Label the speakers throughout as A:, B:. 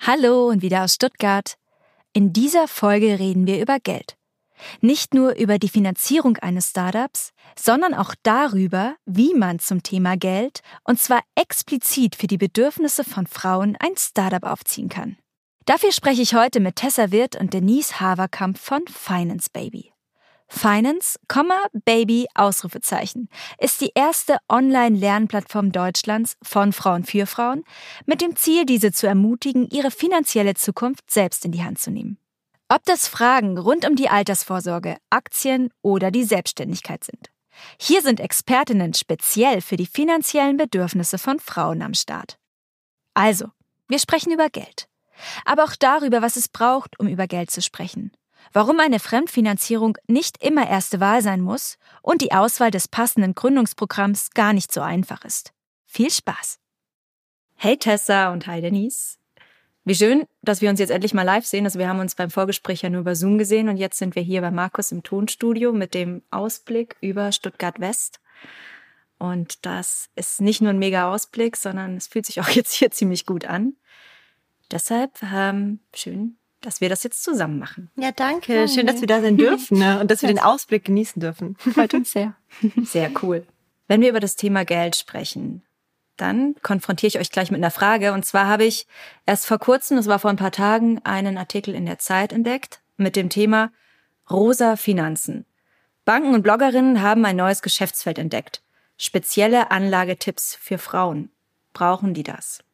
A: Hallo und wieder aus Stuttgart. In dieser Folge reden wir über Geld. Nicht nur über die Finanzierung eines Startups, sondern auch darüber, wie man zum Thema Geld, und zwar explizit für die Bedürfnisse von Frauen, ein Startup aufziehen kann. Dafür spreche ich heute mit Tessa Wirth und Denise Haverkamp von Finance Baby. Finance, Baby, Ausrufezeichen, ist die erste Online-Lernplattform Deutschlands von Frauen für Frauen mit dem Ziel, diese zu ermutigen, ihre finanzielle Zukunft selbst in die Hand zu nehmen. Ob das Fragen rund um die Altersvorsorge, Aktien oder die Selbstständigkeit sind. Hier sind Expertinnen speziell für die finanziellen Bedürfnisse von Frauen am Start. Also, wir sprechen über Geld aber auch darüber, was es braucht, um über Geld zu sprechen. Warum eine Fremdfinanzierung nicht immer erste Wahl sein muss und die Auswahl des passenden Gründungsprogramms gar nicht so einfach ist. Viel Spaß! Hey Tessa und hi Denise. Wie schön, dass wir uns jetzt endlich mal live sehen. Also wir haben uns beim Vorgespräch ja nur über Zoom gesehen und jetzt sind wir hier bei Markus im Tonstudio mit dem Ausblick über Stuttgart West. Und das ist nicht nur ein mega Ausblick, sondern es fühlt sich auch jetzt hier ziemlich gut an. Deshalb ähm, schön, dass wir das jetzt zusammen machen.
B: Ja, danke. Schön, dass wir da sein dürfen ne? und dass wir den Ausblick genießen dürfen.
A: Freut uns sehr. Sehr cool. Wenn wir über das Thema Geld sprechen, dann konfrontiere ich euch gleich mit einer Frage. Und zwar habe ich erst vor kurzem, das war vor ein paar Tagen, einen Artikel in der Zeit entdeckt mit dem Thema Rosa Finanzen. Banken und Bloggerinnen haben ein neues Geschäftsfeld entdeckt. Spezielle Anlagetipps für Frauen. Brauchen die das?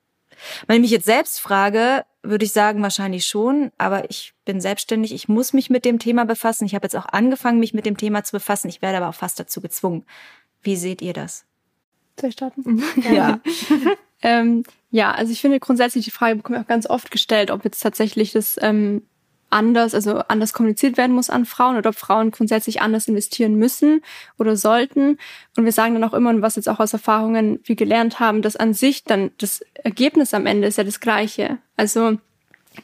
A: Wenn ich mich jetzt selbst frage, würde ich sagen, wahrscheinlich schon, aber ich bin selbstständig, ich muss mich mit dem Thema befassen. Ich habe jetzt auch angefangen, mich mit dem Thema zu befassen. Ich werde aber auch fast dazu gezwungen. Wie seht ihr das?
C: Soll ich starten? Ja. ähm, ja, also ich finde grundsätzlich die Frage bekomme ich auch ganz oft gestellt, ob jetzt tatsächlich das ähm, anders, also anders kommuniziert werden muss an Frauen oder ob Frauen grundsätzlich anders investieren müssen oder sollten. Und wir sagen dann auch immer, und was jetzt auch aus Erfahrungen wir gelernt haben, dass an sich dann das Ergebnis am Ende ist ja das gleiche. Also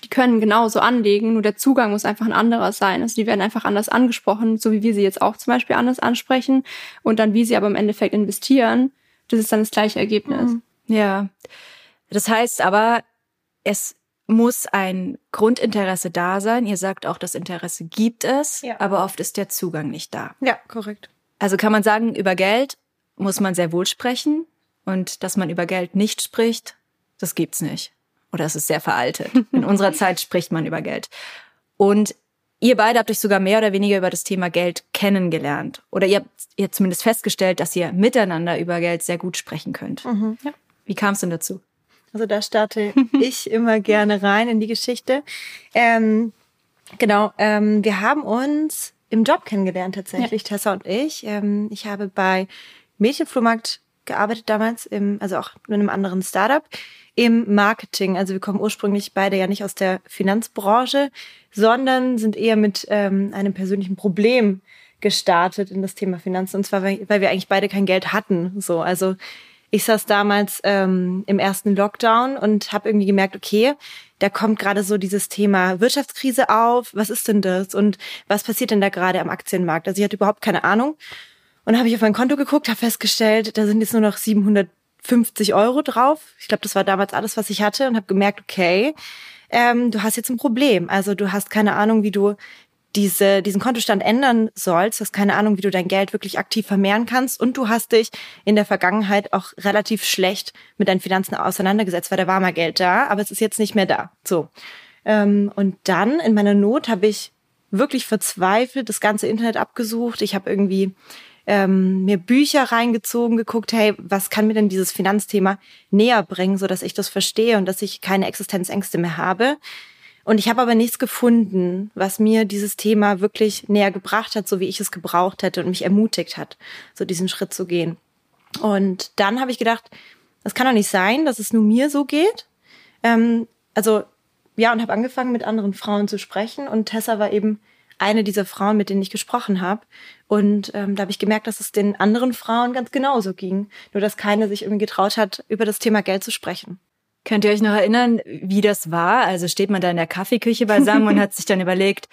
C: die können genauso anlegen, nur der Zugang muss einfach ein anderer sein. Also die werden einfach anders angesprochen, so wie wir sie jetzt auch zum Beispiel anders ansprechen. Und dann, wie sie aber im Endeffekt investieren, das ist dann das gleiche Ergebnis.
A: Ja. Das heißt aber, es muss ein Grundinteresse da sein. Ihr sagt auch, das Interesse gibt es, ja. aber oft ist der Zugang nicht da.
C: Ja, korrekt.
A: Also kann man sagen, über Geld muss man sehr wohl sprechen und dass man über Geld nicht spricht, das gibt's nicht. Oder es ist sehr veraltet. In unserer Zeit spricht man über Geld. Und ihr beide habt euch sogar mehr oder weniger über das Thema Geld kennengelernt. Oder ihr habt, ihr habt zumindest festgestellt, dass ihr miteinander über Geld sehr gut sprechen könnt. Mhm, ja. Wie kam es denn dazu?
B: Also da starte ich immer gerne rein in die Geschichte. Ähm, genau, ähm, wir haben uns im Job kennengelernt tatsächlich, ja. Tessa und ich. Ähm, ich habe bei Mädchenflohmarkt gearbeitet damals, im, also auch in einem anderen Startup, im Marketing. Also wir kommen ursprünglich beide ja nicht aus der Finanzbranche, sondern sind eher mit ähm, einem persönlichen Problem gestartet in das Thema Finanzen. Und zwar, weil, weil wir eigentlich beide kein Geld hatten. So, also ich saß damals ähm, im ersten Lockdown und habe irgendwie gemerkt, okay, da kommt gerade so dieses Thema Wirtschaftskrise auf. Was ist denn das? Und was passiert denn da gerade am Aktienmarkt? Also ich hatte überhaupt keine Ahnung. Und habe ich auf mein Konto geguckt, habe festgestellt, da sind jetzt nur noch 750 Euro drauf. Ich glaube, das war damals alles, was ich hatte und habe gemerkt, okay, ähm, du hast jetzt ein Problem. Also du hast keine Ahnung, wie du diese, diesen Kontostand ändern sollst, hast keine Ahnung, wie du dein Geld wirklich aktiv vermehren kannst und du hast dich in der Vergangenheit auch relativ schlecht mit deinen Finanzen auseinandergesetzt, weil da war mal Geld da, aber es ist jetzt nicht mehr da. So. Ähm, und dann in meiner Not habe ich wirklich verzweifelt das ganze Internet abgesucht. Ich habe irgendwie ähm, mir Bücher reingezogen, geguckt, hey, was kann mir denn dieses Finanzthema näher bringen, so dass ich das verstehe und dass ich keine Existenzängste mehr habe. Und ich habe aber nichts gefunden, was mir dieses Thema wirklich näher gebracht hat, so wie ich es gebraucht hätte und mich ermutigt hat, so diesen Schritt zu gehen. Und dann habe ich gedacht, das kann doch nicht sein, dass es nur mir so geht. Ähm, also ja, und habe angefangen, mit anderen Frauen zu sprechen. Und Tessa war eben eine dieser Frauen, mit denen ich gesprochen habe. Und ähm, da habe ich gemerkt, dass es den anderen Frauen ganz genauso ging. Nur dass keine sich irgendwie getraut hat, über das Thema Geld zu sprechen.
A: Könnt ihr euch noch erinnern, wie das war? Also steht man da in der Kaffeeküche beisammen und hat sich dann überlegt,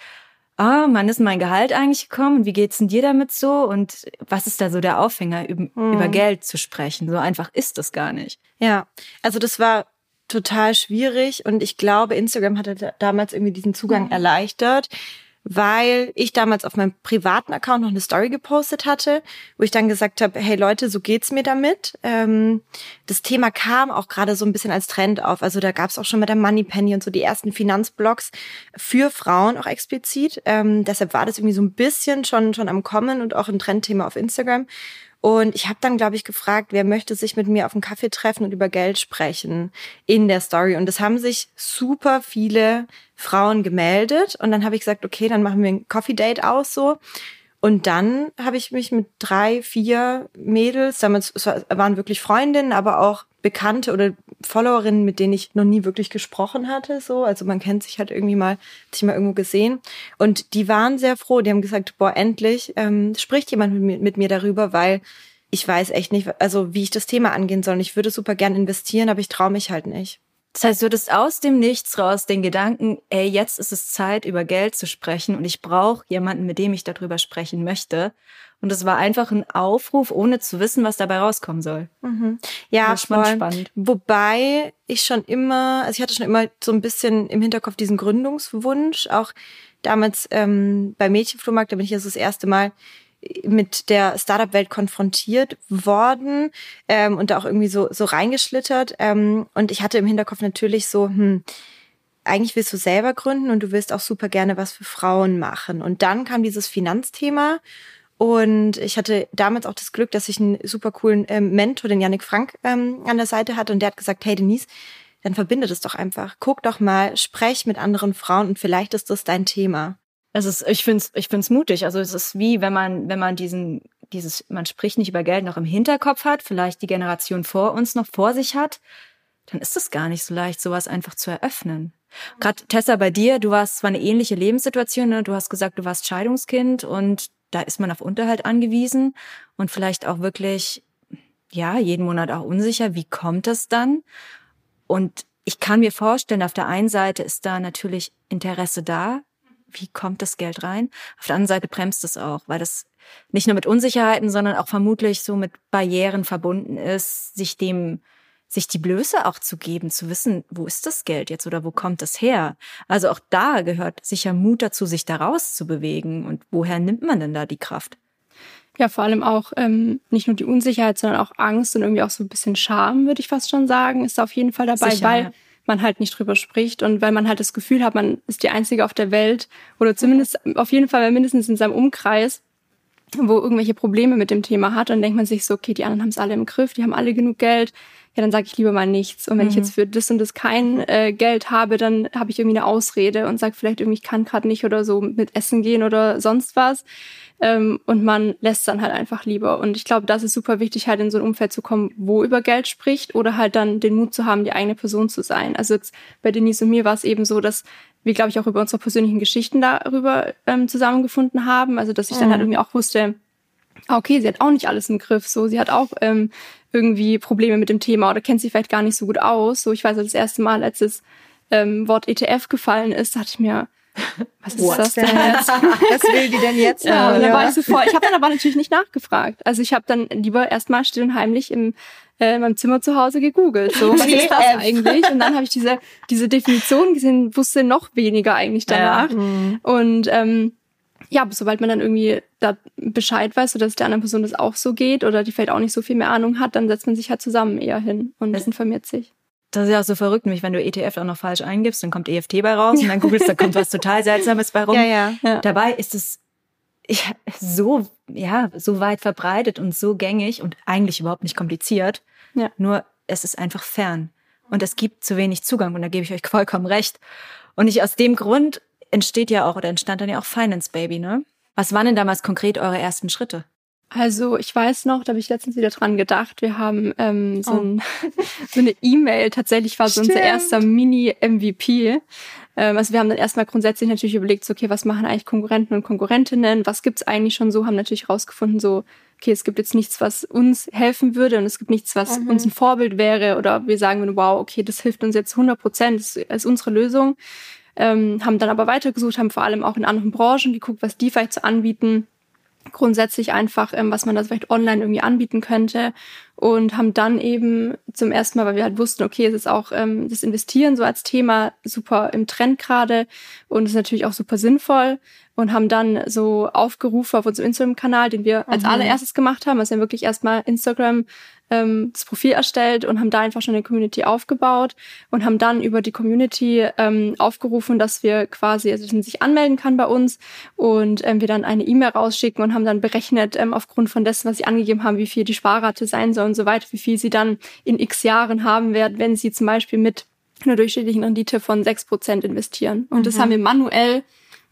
A: ah, oh, wann ist mein Gehalt eigentlich gekommen? Wie geht's denn dir damit so? Und was ist da so der Aufhänger, über, hm. über Geld zu sprechen? So einfach ist das gar nicht.
B: Ja, also das war total schwierig und ich glaube, Instagram hat damals irgendwie diesen Zugang mhm. erleichtert, weil ich damals auf meinem privaten Account noch eine Story gepostet hatte, wo ich dann gesagt habe, hey Leute, so geht's mir damit. Ähm, das Thema kam auch gerade so ein bisschen als Trend auf. Also da gab's auch schon mit der Money Penny und so die ersten Finanzblogs für Frauen auch explizit. Ähm, deshalb war das irgendwie so ein bisschen schon schon am Kommen und auch ein Trendthema auf Instagram. Und ich habe dann, glaube ich, gefragt, wer möchte sich mit mir auf einen Kaffee treffen und über Geld sprechen in der Story. Und es haben sich super viele Frauen gemeldet. Und dann habe ich gesagt, okay, dann machen wir ein Coffee Date aus so. Und dann habe ich mich mit drei, vier Mädels, damals waren wirklich Freundinnen, aber auch Bekannte oder Followerinnen, mit denen ich noch nie wirklich gesprochen hatte, so. Also man kennt sich halt irgendwie mal, hat sich mal irgendwo gesehen. Und die waren sehr froh. Die haben gesagt, boah, endlich ähm, spricht jemand mit mir, mit mir darüber, weil ich weiß echt nicht, also wie ich das Thema angehen soll. Ich würde super gern investieren, aber ich traue mich halt nicht.
A: Das heißt, du hattest aus dem Nichts raus den Gedanken, ey, jetzt ist es Zeit, über Geld zu sprechen und ich brauche jemanden, mit dem ich darüber sprechen möchte. Und es war einfach ein Aufruf, ohne zu wissen, was dabei rauskommen soll.
B: Mhm. Ja, voll. spannend. Wobei ich schon immer, also ich hatte schon immer so ein bisschen im Hinterkopf diesen Gründungswunsch. Auch damals ähm, bei Mädchenflohmarkt, da bin ich jetzt das erste Mal mit der Startup-Welt konfrontiert worden ähm, und da auch irgendwie so, so reingeschlittert. Ähm, und ich hatte im Hinterkopf natürlich so, hm, eigentlich willst du selber gründen und du willst auch super gerne was für Frauen machen. Und dann kam dieses Finanzthema und ich hatte damals auch das Glück, dass ich einen super coolen ähm, Mentor, den Yannick Frank, ähm, an der Seite hatte und der hat gesagt, hey Denise, dann verbinde das doch einfach. Guck doch mal, sprech mit anderen Frauen und vielleicht ist das dein Thema.
A: Es ist, ich finde es ich find's mutig. Also es ist wie, wenn man, wenn man diesen, dieses, man spricht nicht über Geld noch im Hinterkopf hat, vielleicht die Generation vor uns noch vor sich hat, dann ist es gar nicht so leicht, sowas einfach zu eröffnen. Gerade Tessa, bei dir, du warst zwar eine ähnliche Lebenssituation, ne? du hast gesagt, du warst Scheidungskind und da ist man auf Unterhalt angewiesen und vielleicht auch wirklich, ja, jeden Monat auch unsicher, wie kommt das dann? Und ich kann mir vorstellen, auf der einen Seite ist da natürlich Interesse da, wie kommt das Geld rein? Auf der anderen Seite bremst es auch, weil das nicht nur mit Unsicherheiten, sondern auch vermutlich so mit Barrieren verbunden ist, sich dem, sich die Blöße auch zu geben, zu wissen, wo ist das Geld jetzt oder wo kommt das her? Also auch da gehört sicher Mut dazu, sich da rauszubewegen. Und woher nimmt man denn da die Kraft?
C: Ja, vor allem auch ähm, nicht nur die Unsicherheit, sondern auch Angst und irgendwie auch so ein bisschen Scham, würde ich fast schon sagen, ist auf jeden Fall dabei, sicher, weil ja man halt nicht drüber spricht und weil man halt das Gefühl hat, man ist die Einzige auf der Welt oder zumindest auf jeden Fall mindestens in seinem Umkreis, wo irgendwelche Probleme mit dem Thema hat. Dann denkt man sich so, okay, die anderen haben es alle im Griff, die haben alle genug Geld. Ja, dann sage ich lieber mal nichts. Und wenn mhm. ich jetzt für das und das kein äh, Geld habe, dann habe ich irgendwie eine Ausrede und sage vielleicht irgendwie, ich kann gerade nicht oder so mit Essen gehen oder sonst was. Ähm, und man lässt dann halt einfach lieber. Und ich glaube, das ist super wichtig, halt in so ein Umfeld zu kommen, wo über Geld spricht oder halt dann den Mut zu haben, die eigene Person zu sein. Also jetzt bei Denise und mir war es eben so, dass wir, glaube ich, auch über unsere persönlichen Geschichten darüber ähm, zusammengefunden haben. Also dass ich dann halt mhm. irgendwie auch wusste, ah, okay, sie hat auch nicht alles im Griff. So, sie hat auch ähm, irgendwie Probleme mit dem Thema oder kennt sich vielleicht gar nicht so gut aus. So, ich weiß, das erste Mal, als das ähm, Wort ETF gefallen ist, dachte ich mir, was ist What? das denn jetzt?
B: Was will die denn jetzt
C: ja, haben? Ja. War ich so. Ich habe dann aber natürlich nicht nachgefragt. Also ich habe dann lieber erstmal still und heimlich im äh, in meinem Zimmer zu Hause gegoogelt. So, was ist das eigentlich? Und dann habe ich diese, diese Definition gesehen, wusste noch weniger eigentlich danach. Ja. Mhm. Und ähm, ja, sobald man dann irgendwie da Bescheid weiß, oder dass der anderen Person das auch so geht oder die vielleicht auch nicht so viel mehr Ahnung hat, dann setzt man sich halt zusammen eher hin und das informiert sich.
A: Das ist ja auch so verrückt, nämlich wenn du ETF auch noch falsch eingibst, dann kommt EFT bei raus und dann googelst, da kommt was total Seltsames bei rum.
B: Ja, ja. ja.
A: Dabei ist es ja, so, ja, so weit verbreitet und so gängig und eigentlich überhaupt nicht kompliziert. Ja. Nur es ist einfach fern. Und es gibt zu wenig Zugang und da gebe ich euch vollkommen recht. Und nicht aus dem Grund entsteht ja auch oder entstand dann ja auch Finance Baby, ne? Was waren denn damals konkret eure ersten Schritte?
C: Also ich weiß noch, da habe ich letztens wieder dran gedacht. Wir haben ähm, so, oh. ein, so eine E-Mail. Tatsächlich war so unser erster Mini-MVP. Ähm, also wir haben dann erstmal grundsätzlich natürlich überlegt, so, okay, was machen eigentlich Konkurrenten und Konkurrentinnen? Was gibt's eigentlich schon so? Haben natürlich rausgefunden, so, okay, es gibt jetzt nichts, was uns helfen würde und es gibt nichts, was mhm. uns ein Vorbild wäre oder wir sagen würden, wow, okay, das hilft uns jetzt 100 Prozent, das ist unsere Lösung ähm, haben dann aber weitergesucht, haben vor allem auch in anderen Branchen geguckt, was die vielleicht zu anbieten. Grundsätzlich einfach, ähm, was man da vielleicht online irgendwie anbieten könnte und haben dann eben zum ersten Mal, weil wir halt wussten, okay, es ist auch ähm, das Investieren so als Thema super im Trend gerade und ist natürlich auch super sinnvoll und haben dann so aufgerufen auf unserem Instagram-Kanal, den wir als mhm. allererstes gemacht haben, also wir wirklich erstmal Instagram ähm, das Profil erstellt und haben da einfach schon eine Community aufgebaut und haben dann über die Community ähm, aufgerufen, dass wir quasi, also dass man sich anmelden kann bei uns und ähm, wir dann eine E-Mail rausschicken und haben dann berechnet, ähm, aufgrund von dessen, was sie angegeben haben, wie viel die Sparrate sein soll und so weiter, wie viel sie dann in x Jahren haben werden, wenn sie zum Beispiel mit einer durchschnittlichen Rendite von sechs Prozent investieren. Und mhm. das haben wir manuell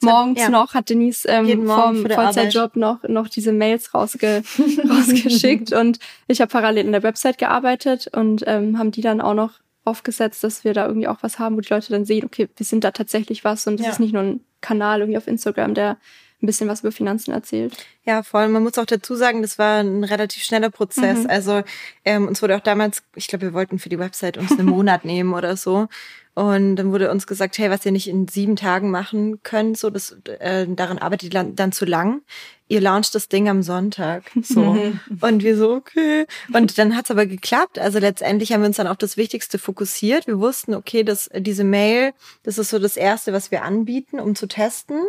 C: morgens ja. noch hat Denise ähm, vom Vollzeitjob noch noch diese Mails rausge rausgeschickt und ich habe parallel in der Website gearbeitet und ähm, haben die dann auch noch aufgesetzt, dass wir da irgendwie auch was haben, wo die Leute dann sehen, okay, wir sind da tatsächlich was und es ja. ist nicht nur ein Kanal irgendwie auf Instagram, der ein bisschen was über Finanzen erzählt.
B: Ja, voll. Man muss auch dazu sagen, das war ein relativ schneller Prozess. Mhm. Also ähm, uns wurde auch damals, ich glaube, wir wollten für die Website uns einen Monat nehmen oder so. Und dann wurde uns gesagt, hey, was ihr nicht in sieben Tagen machen könnt, so das äh, daran arbeitet ihr dann zu lang. Ihr launcht das Ding am Sonntag. So. und wir so, okay. Und dann hat's aber geklappt. Also letztendlich haben wir uns dann auf das Wichtigste fokussiert. Wir wussten, okay, dass diese Mail, das ist so das Erste, was wir anbieten, um zu testen.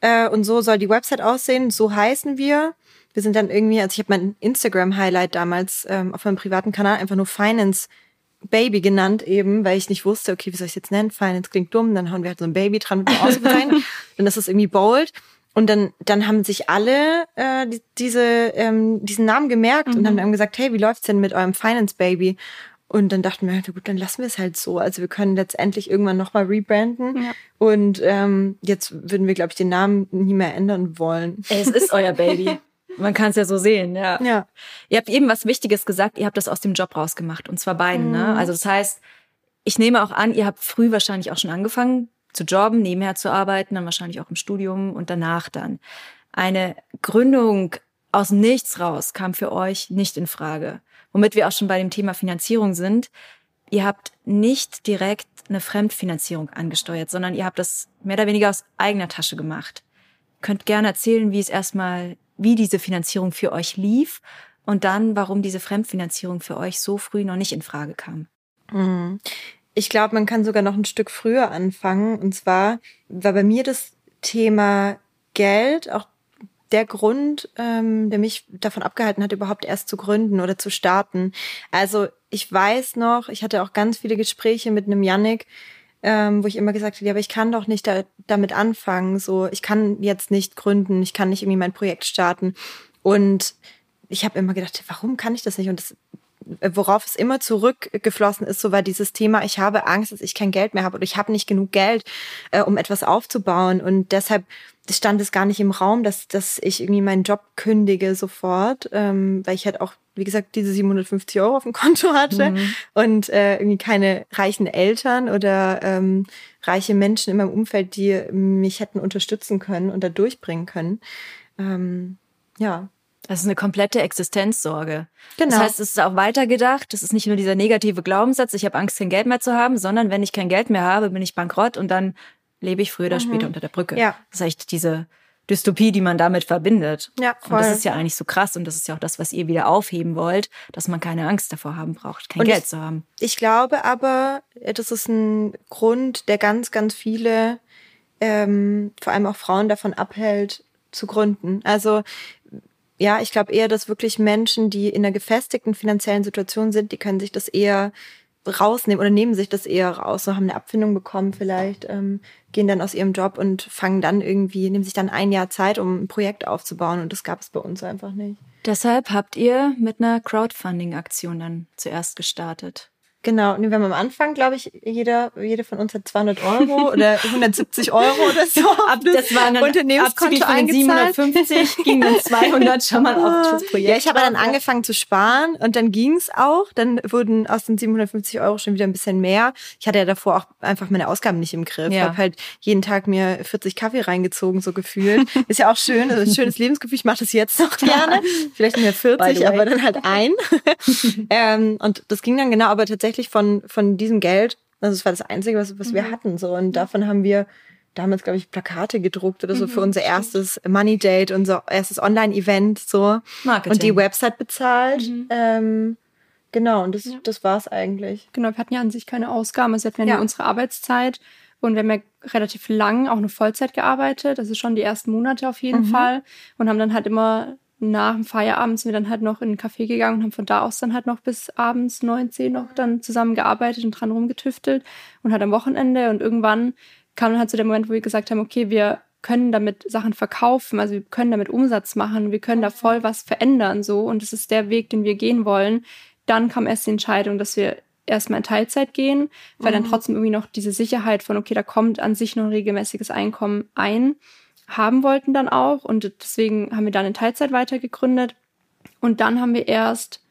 B: Äh, und so soll die Website aussehen. So heißen wir. Wir sind dann irgendwie, also ich habe mein Instagram-Highlight damals ähm, auf meinem privaten Kanal einfach nur Finance Baby genannt eben, weil ich nicht wusste, okay, wie soll ich jetzt nennen? Finance klingt dumm, dann hauen wir halt so ein Baby dran mit dem Ausrufezeichen. dann ist es irgendwie bold. Und dann, dann haben sich alle äh, die, diese, ähm, diesen Namen gemerkt mhm. und haben gesagt, hey, wie läuft's denn mit eurem Finance Baby? Und dann dachten wir, gut, dann lassen wir es halt so. Also wir können letztendlich irgendwann nochmal rebranden. Ja. Und ähm, jetzt würden wir, glaube ich, den Namen nie mehr ändern wollen.
A: Es ist euer Baby. Man kann es ja so sehen, ja.
B: ja.
A: Ihr habt eben was Wichtiges gesagt, ihr habt das aus dem Job rausgemacht und zwar beiden, ne? mhm. ne? Also das heißt, ich nehme auch an, ihr habt früh wahrscheinlich auch schon angefangen zu jobben, nebenher zu arbeiten, dann wahrscheinlich auch im Studium und danach dann. Eine Gründung aus nichts raus kam für euch nicht in Frage. Womit wir auch schon bei dem Thema Finanzierung sind. Ihr habt nicht direkt eine Fremdfinanzierung angesteuert, sondern ihr habt das mehr oder weniger aus eigener Tasche gemacht. könnt gerne erzählen, wie es erstmal wie diese Finanzierung für euch lief und dann, warum diese Fremdfinanzierung für euch so früh noch nicht in Frage kam.
B: Mhm. Ich glaube, man kann sogar noch ein Stück früher anfangen. Und zwar war bei mir das Thema Geld auch der Grund, ähm, der mich davon abgehalten hat, überhaupt erst zu gründen oder zu starten. Also ich weiß noch, ich hatte auch ganz viele Gespräche mit einem Yannick, ähm, wo ich immer gesagt habe, ja, aber ich kann doch nicht da, damit anfangen. So, ich kann jetzt nicht gründen, ich kann nicht irgendwie mein Projekt starten. Und ich habe immer gedacht, warum kann ich das nicht? Und das, worauf es immer zurückgeflossen ist, so war dieses Thema, ich habe Angst, dass ich kein Geld mehr habe oder ich habe nicht genug Geld, äh, um etwas aufzubauen. Und deshalb stand es gar nicht im Raum, dass, dass ich irgendwie meinen Job kündige sofort, ähm, weil ich halt auch wie gesagt, diese 750 Euro auf dem Konto hatte mhm. und äh, irgendwie keine reichen Eltern oder ähm, reiche Menschen in meinem Umfeld, die mich hätten unterstützen können und da durchbringen können. Ähm, ja.
A: Das ist eine komplette Existenzsorge. Genau. Das heißt, es ist auch weitergedacht. Das ist nicht nur dieser negative Glaubenssatz, ich habe Angst, kein Geld mehr zu haben, sondern wenn ich kein Geld mehr habe, bin ich bankrott und dann lebe ich früher oder mhm. später unter der Brücke.
B: Ja.
A: Das ist echt diese Dystopie, die man damit verbindet.
B: Ja,
A: voll. Und das ist ja eigentlich so krass und das ist ja auch das, was ihr wieder aufheben wollt, dass man keine Angst davor haben braucht, kein und Geld
B: ich,
A: zu haben.
B: Ich glaube aber, das ist ein Grund, der ganz, ganz viele, ähm, vor allem auch Frauen davon abhält, zu gründen. Also ja, ich glaube eher, dass wirklich Menschen, die in einer gefestigten finanziellen Situation sind, die können sich das eher rausnehmen oder nehmen sich das eher raus, so haben eine Abfindung bekommen vielleicht, ähm, gehen dann aus ihrem Job und fangen dann irgendwie, nehmen sich dann ein Jahr Zeit, um ein Projekt aufzubauen und das gab es bei uns einfach nicht.
A: Deshalb habt ihr mit einer Crowdfunding-Aktion dann zuerst gestartet.
B: Genau, wir haben am Anfang, glaube ich, jeder, jede von uns hat 200 Euro oder 170 Euro oder so
A: ab, das war ein Unternehmenskonto eingezahlt. 750 ging dann 200 schon mal auf das Projekt.
B: Ja, ich habe dann angefangen zu sparen und dann ging's auch. Dann wurden aus den 750 Euro schon wieder ein bisschen mehr. Ich hatte ja davor auch einfach meine Ausgaben nicht im Griff. Ja. Ich habe halt jeden Tag mir 40 Kaffee reingezogen, so gefühlt. Ist ja auch schön, also ein schönes Lebensgefühl. Ich mache das jetzt noch gerne. Vielleicht nicht mehr 40, aber dann halt ein. ähm, und das ging dann genau, aber tatsächlich tatsächlich von, von diesem Geld, also es war das Einzige, was, was mhm. wir hatten. So. Und davon haben wir damals, glaube ich, Plakate gedruckt oder so mhm, für unser erstes Money Date, unser erstes Online-Event so. Marketing. Und die Website bezahlt. Mhm. Ähm, genau, und das, ja. das war es eigentlich.
C: Genau, wir hatten ja an sich keine Ausgaben. Also wir hatten ja, ja unsere Arbeitszeit und wir haben ja relativ lang auch eine Vollzeit gearbeitet. Das ist schon die ersten Monate auf jeden mhm. Fall. Und haben dann halt immer nach dem Feierabend sind wir dann halt noch in den Café gegangen und haben von da aus dann halt noch bis abends neun, zehn noch dann zusammengearbeitet und dran rumgetüftelt und halt am Wochenende und irgendwann kam dann halt so der Moment, wo wir gesagt haben, okay, wir können damit Sachen verkaufen, also wir können damit Umsatz machen, wir können da voll was verändern so und das ist der Weg, den wir gehen wollen. Dann kam erst die Entscheidung, dass wir erstmal in Teilzeit gehen, weil mhm. dann trotzdem irgendwie noch diese Sicherheit von, okay, da kommt an sich noch ein regelmäßiges Einkommen ein haben wollten dann auch. Und deswegen haben wir dann in Teilzeit weiter gegründet. Und dann haben wir erst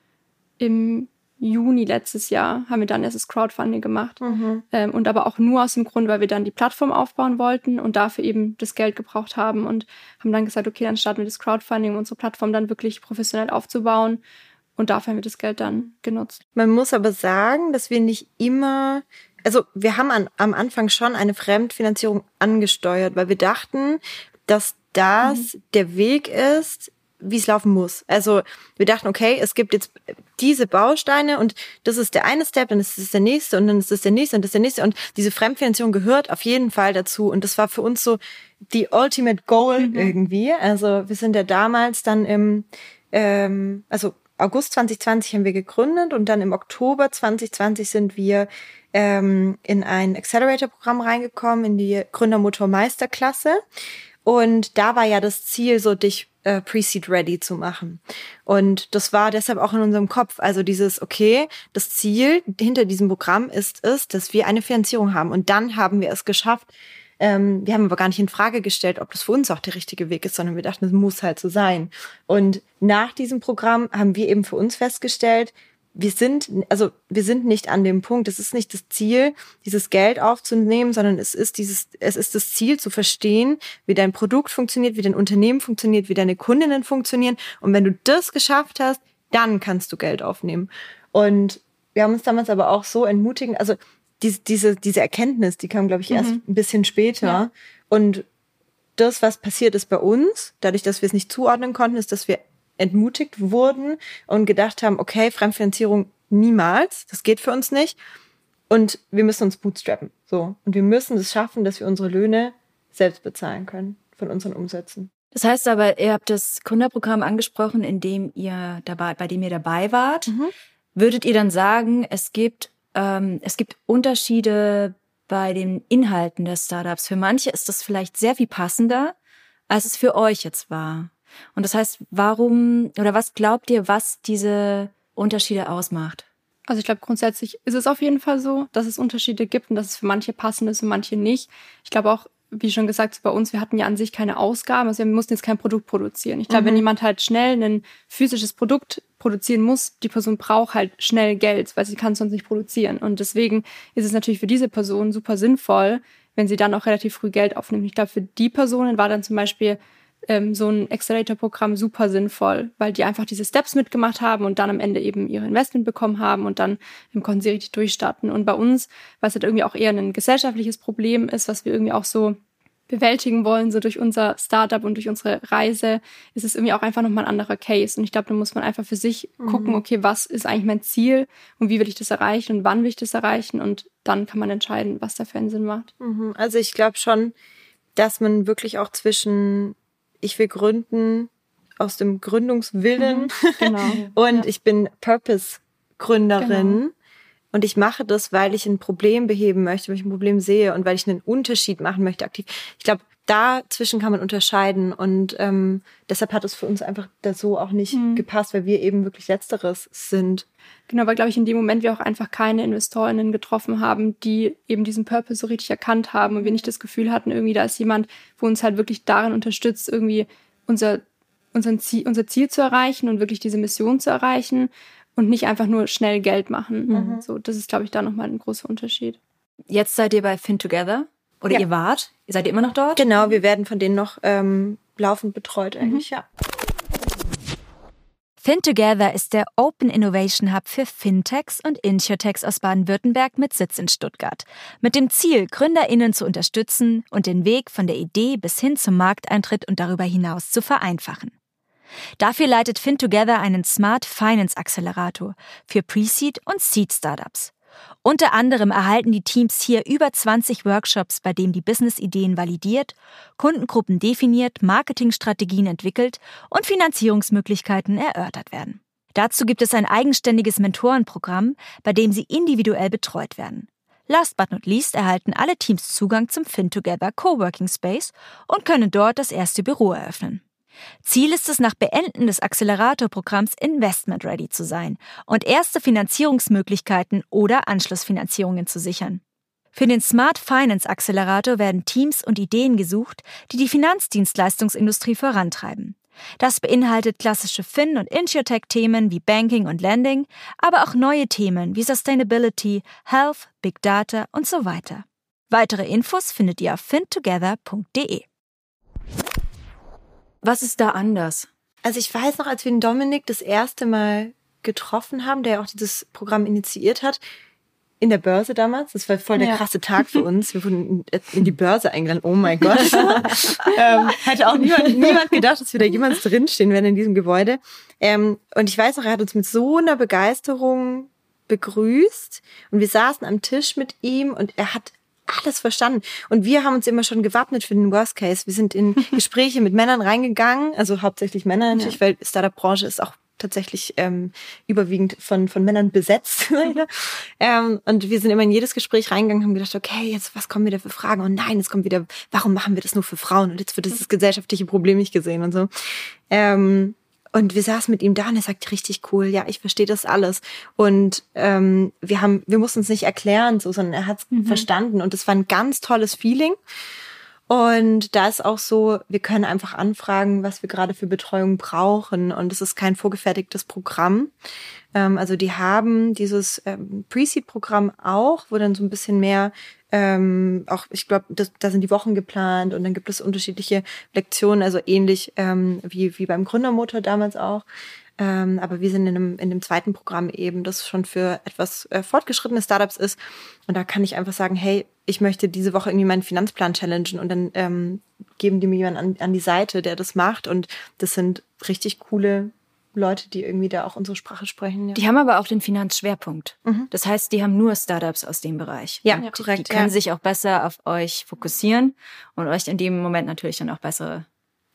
C: im Juni letztes Jahr haben wir dann erst das Crowdfunding gemacht. Mhm. Ähm, und aber auch nur aus dem Grund, weil wir dann die Plattform aufbauen wollten und dafür eben das Geld gebraucht haben und haben dann gesagt, okay, dann starten wir das Crowdfunding, um unsere Plattform dann wirklich professionell aufzubauen. Und dafür haben wir das Geld dann genutzt.
B: Man muss aber sagen, dass wir nicht immer also wir haben an, am Anfang schon eine Fremdfinanzierung angesteuert, weil wir dachten, dass das mhm. der Weg ist, wie es laufen muss. Also wir dachten, okay, es gibt jetzt diese Bausteine und das ist der eine Step, dann ist es der nächste und dann ist es der nächste und das ist der nächste und diese Fremdfinanzierung gehört auf jeden Fall dazu und das war für uns so die ultimate goal mhm. irgendwie. Also wir sind ja damals dann im, ähm, also August 2020 haben wir gegründet und dann im Oktober 2020 sind wir ähm, in ein Accelerator-Programm reingekommen, in die Gründermotor Meisterklasse. Und da war ja das Ziel, so dich äh, Pre-Seed ready zu machen. Und das war deshalb auch in unserem Kopf. Also dieses, okay, das Ziel hinter diesem Programm ist es, dass wir eine Finanzierung haben. Und dann haben wir es geschafft. Ähm, wir haben aber gar nicht in Frage gestellt, ob das für uns auch der richtige Weg ist, sondern wir dachten, es muss halt so sein. Und nach diesem Programm haben wir eben für uns festgestellt, wir sind, also wir sind nicht an dem Punkt, es ist nicht das Ziel, dieses Geld aufzunehmen, sondern es ist dieses, es ist das Ziel zu verstehen, wie dein Produkt funktioniert, wie dein Unternehmen funktioniert, wie deine Kundinnen funktionieren. Und wenn du das geschafft hast, dann kannst du Geld aufnehmen. Und wir haben uns damals aber auch so entmutigen, also diese, diese, diese Erkenntnis, die kam, glaube ich, erst mhm. ein bisschen später. Ja. Und das, was passiert ist bei uns, dadurch, dass wir es nicht zuordnen konnten, ist, dass wir entmutigt wurden und gedacht haben, okay, Fremdfinanzierung niemals, das geht für uns nicht. Und wir müssen uns bootstrappen. So. Und wir müssen es schaffen, dass wir unsere Löhne selbst bezahlen können von unseren Umsätzen.
A: Das heißt aber, ihr habt das Kunderprogramm angesprochen, in dem ihr dabei, bei dem ihr dabei wart. Mhm. Würdet ihr dann sagen, es gibt, ähm, es gibt Unterschiede bei den Inhalten der Startups? Für manche ist das vielleicht sehr viel passender, als es für euch jetzt war. Und das heißt, warum oder was glaubt ihr, was diese Unterschiede ausmacht?
C: Also ich glaube, grundsätzlich ist es auf jeden Fall so, dass es Unterschiede gibt und dass es für manche passend ist und manche nicht. Ich glaube auch, wie schon gesagt, bei uns, wir hatten ja an sich keine Ausgaben, also wir mussten jetzt kein Produkt produzieren. Ich glaube, mhm. wenn jemand halt schnell ein physisches Produkt produzieren muss, die Person braucht halt schnell Geld, weil sie kann sonst nicht produzieren. Und deswegen ist es natürlich für diese Person super sinnvoll, wenn sie dann auch relativ früh Geld aufnimmt. Ich glaube, für die Personen war dann zum Beispiel ähm, so ein Accelerator-Programm super sinnvoll, weil die einfach diese Steps mitgemacht haben und dann am Ende eben ihre Investment bekommen haben und dann im konnten richtig durchstarten. Und bei uns, was halt irgendwie auch eher ein gesellschaftliches Problem ist, was wir irgendwie auch so bewältigen wollen, so durch unser Startup und durch unsere Reise, ist es irgendwie auch einfach nochmal ein anderer Case. Und ich glaube, da muss man einfach für sich mhm. gucken, okay, was ist eigentlich mein Ziel und wie will ich das erreichen und wann will ich das erreichen und dann kann man entscheiden, was dafür einen Sinn macht.
B: Mhm. Also ich glaube schon, dass man wirklich auch zwischen ich will gründen aus dem Gründungswillen. Mhm, genau. und ja. ich bin Purpose-Gründerin. Genau. Und ich mache das, weil ich ein Problem beheben möchte, weil ich ein Problem sehe und weil ich einen Unterschied machen möchte aktiv. Ich glaube, dazwischen kann man unterscheiden und ähm, deshalb hat es für uns einfach da so auch nicht mhm. gepasst, weil wir eben wirklich Letzteres sind.
C: Genau, weil glaube ich in dem Moment wir auch einfach keine Investorinnen getroffen haben, die eben diesen Purpose so richtig erkannt haben und wir nicht das Gefühl hatten, irgendwie da ist jemand, wo uns halt wirklich darin unterstützt, irgendwie unser unseren Ziel, unser Ziel zu erreichen und wirklich diese Mission zu erreichen und nicht einfach nur schnell Geld machen. Mhm. So, das ist, glaube ich, da nochmal ein großer Unterschied.
A: Jetzt seid ihr bei Fin Together oder ja. ihr wart? Seid ihr immer noch dort?
B: Genau, wir werden von denen noch ähm, laufend betreut eigentlich, mhm. ja.
A: FinTogether ist der Open Innovation Hub für Fintechs und Insurtechs aus Baden-Württemberg mit Sitz in Stuttgart. Mit dem Ziel, GründerInnen zu unterstützen und den Weg von der Idee bis hin zum Markteintritt und darüber hinaus zu vereinfachen. Dafür leitet FinTogether einen Smart Finance Accelerator für Pre-Seed und Seed Startups. Unter anderem erhalten die Teams hier über 20 Workshops, bei denen die Business-Ideen validiert, Kundengruppen definiert, Marketingstrategien entwickelt und Finanzierungsmöglichkeiten erörtert werden. Dazu gibt es ein eigenständiges Mentorenprogramm, bei dem sie individuell betreut werden. Last but not least erhalten alle Teams Zugang zum FinTogether Coworking Space und können dort das erste Büro eröffnen. Ziel ist es, nach Beenden des Accelerator-Programms investment ready zu sein und erste Finanzierungsmöglichkeiten oder Anschlussfinanzierungen zu sichern. Für den Smart Finance Accelerator werden Teams und Ideen gesucht, die die Finanzdienstleistungsindustrie vorantreiben. Das beinhaltet klassische Fin- und Insurtech-Themen wie Banking und Lending, aber auch neue Themen wie Sustainability, Health, Big Data und so weiter. Weitere Infos findet ihr auf fintogether.de. Was ist da anders?
B: Also ich weiß noch, als wir den Dominik das erste Mal getroffen haben, der auch dieses Programm initiiert hat, in der Börse damals. Das war voll der ja. krasse Tag für uns. Wir wurden in die Börse eingeladen. Oh mein Gott. ähm, hätte auch niemand, niemand gedacht, dass wir da jemals drinstehen werden in diesem Gebäude. Ähm, und ich weiß noch, er hat uns mit so einer Begeisterung begrüßt und wir saßen am Tisch mit ihm und er hat alles verstanden. Und wir haben uns immer schon gewappnet für den Worst Case. Wir sind in Gespräche mit Männern reingegangen, also hauptsächlich Männer natürlich, ja. weil Startup-Branche ist auch tatsächlich ähm, überwiegend von, von Männern besetzt. ähm, und wir sind immer in jedes Gespräch reingegangen und haben gedacht, okay, jetzt was kommen wieder für Fragen? Und nein, es kommt wieder, warum machen wir das nur für Frauen? Und jetzt wird dieses gesellschaftliche Problem nicht gesehen und so. Ähm, und wir saßen mit ihm da und er sagt richtig cool, ja, ich verstehe das alles. Und ähm, wir haben, wir mussten es nicht erklären, so, sondern er hat es mhm. verstanden. Und es war ein ganz tolles Feeling. Und da ist auch so, wir können einfach anfragen, was wir gerade für Betreuung brauchen. Und es ist kein vorgefertigtes Programm. Ähm, also die haben dieses ähm, Pre-Seed-Programm auch, wo dann so ein bisschen mehr ähm, auch, ich glaube, da sind die Wochen geplant und dann gibt es unterschiedliche Lektionen, also ähnlich ähm, wie, wie beim Gründermotor damals auch. Ähm, aber wir sind in einem, in dem zweiten Programm eben, das schon für etwas äh, fortgeschrittene Startups ist. Und da kann ich einfach sagen, hey, ich möchte diese Woche irgendwie meinen Finanzplan challengen und dann ähm, geben die mir jemanden an, an die Seite, der das macht. Und das sind richtig coole Leute, die irgendwie da auch unsere Sprache sprechen.
A: Ja. Die haben aber auch den Finanzschwerpunkt. Mhm. Das heißt, die haben nur Startups aus dem Bereich.
B: Ja, und korrekt.
A: Die können ja. sich auch besser auf euch fokussieren und euch in dem Moment natürlich dann auch bessere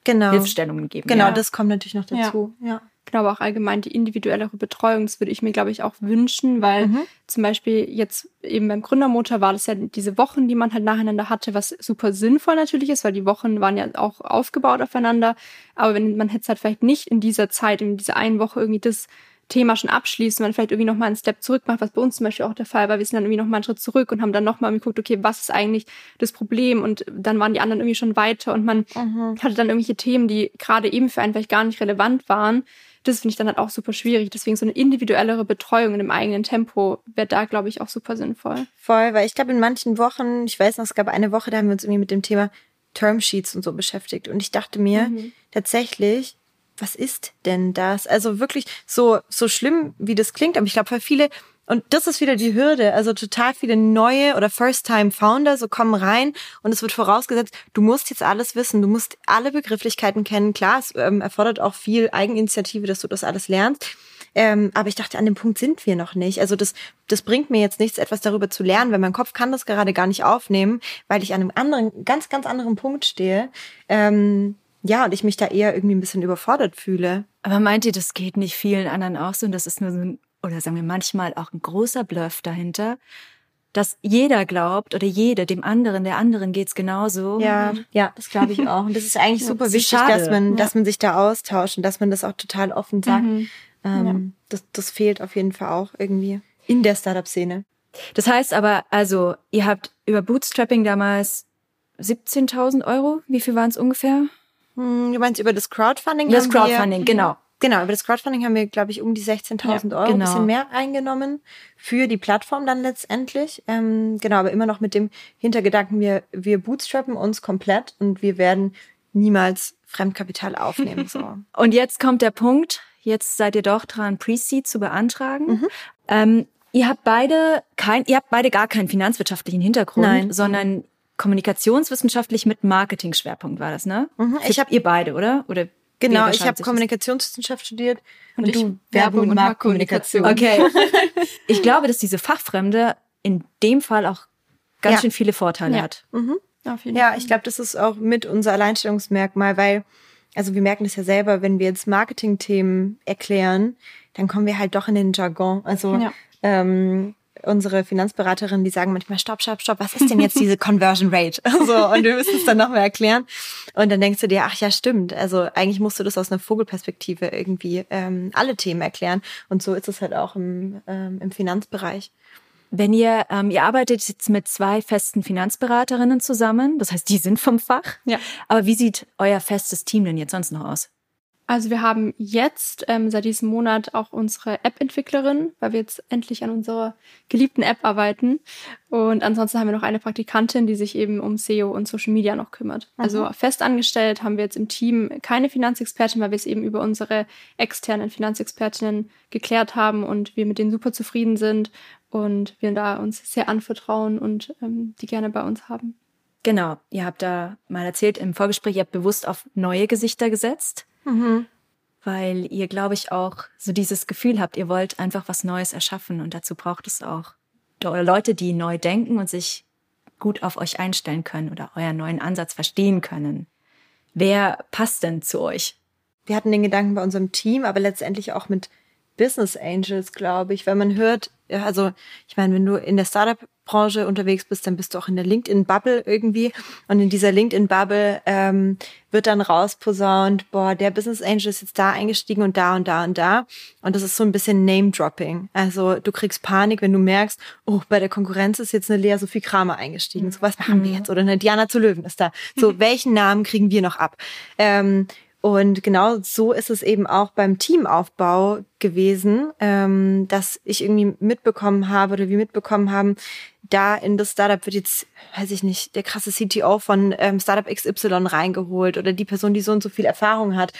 A: genau. Hilfestellungen geben.
B: Genau, ja. das kommt natürlich noch dazu. Ja.
C: Genau, aber auch allgemein die individuellere Betreuung, das würde ich mir, glaube ich, auch wünschen, weil mhm. zum Beispiel jetzt eben beim Gründermotor war das ja diese Wochen, die man halt nacheinander hatte, was super sinnvoll natürlich ist, weil die Wochen waren ja auch aufgebaut aufeinander. Aber wenn man hätte halt vielleicht nicht in dieser Zeit, in dieser einen Woche irgendwie das Thema schon abschließen, man vielleicht irgendwie nochmal einen Step zurück macht, was bei uns zum Beispiel auch der Fall war. Wir sind dann irgendwie nochmal einen Schritt zurück und haben dann nochmal geguckt, okay, was ist eigentlich das Problem? Und dann waren die anderen irgendwie schon weiter und man mhm. hatte dann irgendwelche Themen, die gerade eben für einen vielleicht gar nicht relevant waren das finde ich dann halt auch super schwierig. Deswegen so eine individuellere Betreuung in dem eigenen Tempo wäre da, glaube ich, auch super sinnvoll.
B: Voll, weil ich glaube, in manchen Wochen, ich weiß noch, es gab eine Woche, da haben wir uns irgendwie mit dem Thema Termsheets und so beschäftigt. Und ich dachte mir mhm. tatsächlich, was ist denn das? Also wirklich so, so schlimm, wie das klingt, aber ich glaube, für viele und das ist wieder die Hürde. Also total viele neue oder First-Time-Founder so kommen rein und es wird vorausgesetzt, du musst jetzt alles wissen, du musst alle Begrifflichkeiten kennen. Klar, es ähm, erfordert auch viel Eigeninitiative, dass du das alles lernst. Ähm, aber ich dachte, an dem Punkt sind wir noch nicht. Also das, das bringt mir jetzt nichts, etwas darüber zu lernen, weil mein Kopf kann das gerade gar nicht aufnehmen, weil ich an einem anderen, ganz, ganz anderen Punkt stehe. Ähm, ja, und ich mich da eher irgendwie ein bisschen überfordert fühle.
A: Aber meint ihr, das geht nicht vielen anderen auch so und das ist nur so ein, oder sagen wir manchmal auch ein großer Bluff dahinter? dass jeder glaubt oder jede dem anderen, der anderen geht's genauso.
B: Ja, ja, das glaube ich auch. Und das ist eigentlich super ist wichtig, schade. dass man, ja. dass man sich da austauscht und dass man das auch total offen sagt. Mhm. Ähm, ja. das, das fehlt auf jeden Fall auch irgendwie in der Startup-Szene.
A: Das heißt aber, also, ihr habt über Bootstrapping damals 17.000 Euro. Wie viel waren es ungefähr?
B: Hm, du meinst über das Crowdfunding?
A: Das Crowdfunding, wir, genau.
B: Genau, über das Crowdfunding haben wir, glaube ich, um die 16.000 ja, Euro, genau. ein bisschen mehr eingenommen für die Plattform dann letztendlich. Ähm, genau, aber immer noch mit dem Hintergedanken, wir, wir bootstrappen uns komplett und wir werden niemals Fremdkapital aufnehmen. So.
A: und jetzt kommt der Punkt, jetzt seid ihr doch dran, Pre-Seed zu beantragen. Mhm. Ähm, ihr habt beide kein, ihr habt beide gar keinen finanzwirtschaftlichen Hintergrund, Nein. sondern kommunikationswissenschaftlich mit Marketing-Schwerpunkt war das, ne? Mhm, ich habe ihr beide, oder? Oder
B: Genau, ich habe Kommunikationswissenschaft studiert und, und du Werbung und Marktkommunikation.
A: Okay. ich glaube, dass diese Fachfremde in dem Fall auch ganz ja. schön viele Vorteile ja. hat.
B: Mhm. ja, ich glaube, das ist auch mit unser Alleinstellungsmerkmal, weil, also wir merken das ja selber, wenn wir jetzt Marketingthemen erklären, dann kommen wir halt doch in den Jargon. Also ja. ähm, unsere Finanzberaterinnen, die sagen manchmal, stopp, stopp, stopp, was ist denn jetzt diese Conversion Rate? so, und wir müssen es dann nochmal erklären. Und dann denkst du dir, ach ja, stimmt. Also eigentlich musst du das aus einer Vogelperspektive irgendwie ähm, alle Themen erklären. Und so ist es halt auch im, ähm, im Finanzbereich.
A: Wenn ihr, ähm, ihr arbeitet jetzt mit zwei festen Finanzberaterinnen zusammen, das heißt, die sind vom Fach. Ja. Aber wie sieht euer festes Team denn jetzt sonst noch aus?
C: Also wir haben jetzt ähm, seit diesem Monat auch unsere App-Entwicklerin, weil wir jetzt endlich an unserer geliebten App arbeiten. Und ansonsten haben wir noch eine Praktikantin, die sich eben um SEO und Social Media noch kümmert. Mhm. Also fest angestellt haben wir jetzt im Team keine Finanzexpertin, weil wir es eben über unsere externen Finanzexpertinnen geklärt haben und wir mit denen super zufrieden sind und wir da uns sehr anvertrauen und ähm, die gerne bei uns haben.
A: Genau, ihr habt da mal erzählt im Vorgespräch, ihr habt bewusst auf neue Gesichter gesetzt. Mhm. Weil ihr, glaube ich, auch so dieses Gefühl habt, ihr wollt einfach was Neues erschaffen und dazu braucht es auch Leute, die neu denken und sich gut auf euch einstellen können oder euren neuen Ansatz verstehen können. Wer passt denn zu euch?
B: Wir hatten den Gedanken bei unserem Team, aber letztendlich auch mit Business Angels, glaube ich, weil man hört, also ich meine, wenn du in der Startup Branche unterwegs bist, dann bist du auch in der LinkedIn-Bubble irgendwie. Und in dieser LinkedIn-Bubble ähm, wird dann rausposaunt, boah, der Business Angel ist jetzt da eingestiegen und da und da und da. Und das ist so ein bisschen Name-Dropping. Also du kriegst Panik, wenn du merkst, oh, bei der Konkurrenz ist jetzt eine Lea Sophie Kramer eingestiegen. So, was machen wir mhm. jetzt? Oder eine Diana zu Löwen ist da. So, welchen Namen kriegen wir noch ab? Ähm, und genau so ist es eben auch beim Teamaufbau gewesen, ähm, dass ich irgendwie mitbekommen habe oder wir mitbekommen haben, da in das Startup wird jetzt, weiß ich nicht, der krasse CTO von ähm, Startup XY reingeholt oder die Person, die so und so viel Erfahrung hat.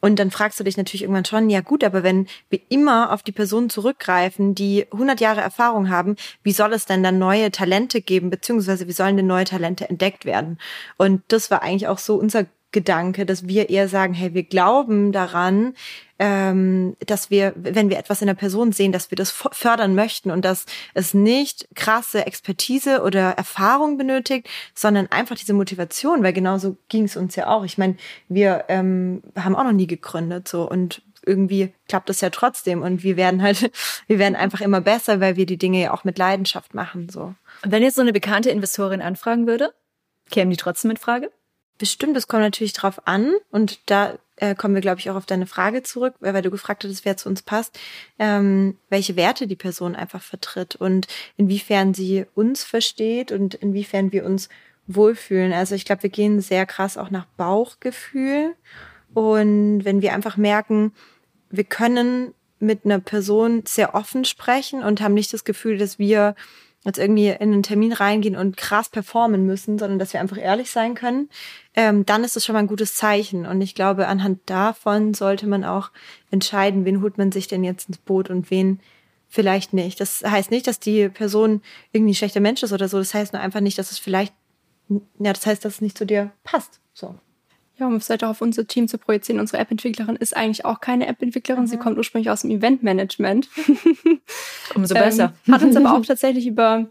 B: Und dann fragst du dich natürlich irgendwann schon, ja gut, aber wenn wir immer auf die Personen zurückgreifen, die 100 Jahre Erfahrung haben, wie soll es denn dann neue Talente geben, beziehungsweise wie sollen denn neue Talente entdeckt werden? Und das war eigentlich auch so unser Gedanke, dass wir eher sagen, hey, wir glauben daran, ähm, dass wir, wenn wir etwas in der Person sehen, dass wir das fördern möchten und dass es nicht krasse Expertise oder Erfahrung benötigt, sondern einfach diese Motivation, weil genauso ging es uns ja auch. Ich meine, wir ähm, haben auch noch nie gegründet so und irgendwie klappt das ja trotzdem und wir werden halt, wir werden einfach immer besser, weil wir die Dinge ja auch mit Leidenschaft machen so.
A: Wenn jetzt so eine bekannte Investorin anfragen würde, kämen die trotzdem in Frage?
B: Bestimmt, das kommt natürlich drauf an. Und da äh, kommen wir, glaube ich, auch auf deine Frage zurück, weil du gefragt hattest, wer zu uns passt, ähm, welche Werte die Person einfach vertritt und inwiefern sie uns versteht und inwiefern wir uns wohlfühlen. Also ich glaube, wir gehen sehr krass auch nach Bauchgefühl. Und wenn wir einfach merken, wir können mit einer Person sehr offen sprechen und haben nicht das Gefühl, dass wir jetzt irgendwie in einen Termin reingehen und krass performen müssen, sondern dass wir einfach ehrlich sein können, ähm, dann ist das schon mal ein gutes Zeichen. Und ich glaube, anhand davon sollte man auch entscheiden, wen holt man sich denn jetzt ins Boot und wen vielleicht nicht. Das heißt nicht, dass die Person irgendwie ein schlechter Mensch ist oder so. Das heißt nur einfach nicht, dass es vielleicht, ja, das heißt, dass es nicht zu dir passt. So.
C: Ja, um es vielleicht auch auf unser Team zu projizieren, unsere App-Entwicklerin ist eigentlich auch keine App-Entwicklerin. Mhm. Sie kommt ursprünglich aus dem Event-Management.
A: Umso besser.
C: Ähm, hat uns aber auch tatsächlich über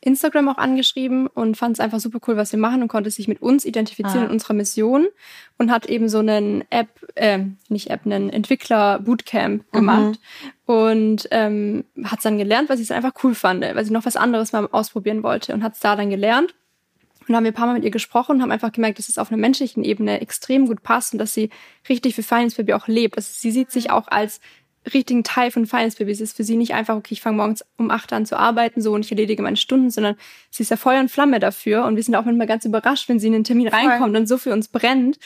C: Instagram auch angeschrieben und fand es einfach super cool, was wir machen und konnte sich mit uns identifizieren ah. in unserer Mission und hat eben so einen App, äh, nicht App, einen Entwickler-Bootcamp mhm. gemacht mhm. und ähm, hat dann gelernt, weil sie es einfach cool fand, weil sie noch was anderes mal ausprobieren wollte und hat es da dann gelernt. Und haben wir ein paar Mal mit ihr gesprochen und haben einfach gemerkt, dass es auf einer menschlichen Ebene extrem gut passt und dass sie richtig für Finance Baby auch lebt. Also sie sieht sich auch als richtigen Teil von Finance Baby. Es ist für sie nicht einfach, okay, ich fange morgens um acht an zu arbeiten so und ich erledige meine Stunden, sondern sie ist ja Feuer und Flamme dafür und wir sind auch manchmal ganz überrascht, wenn sie in den Termin reinkommt und so für uns brennt.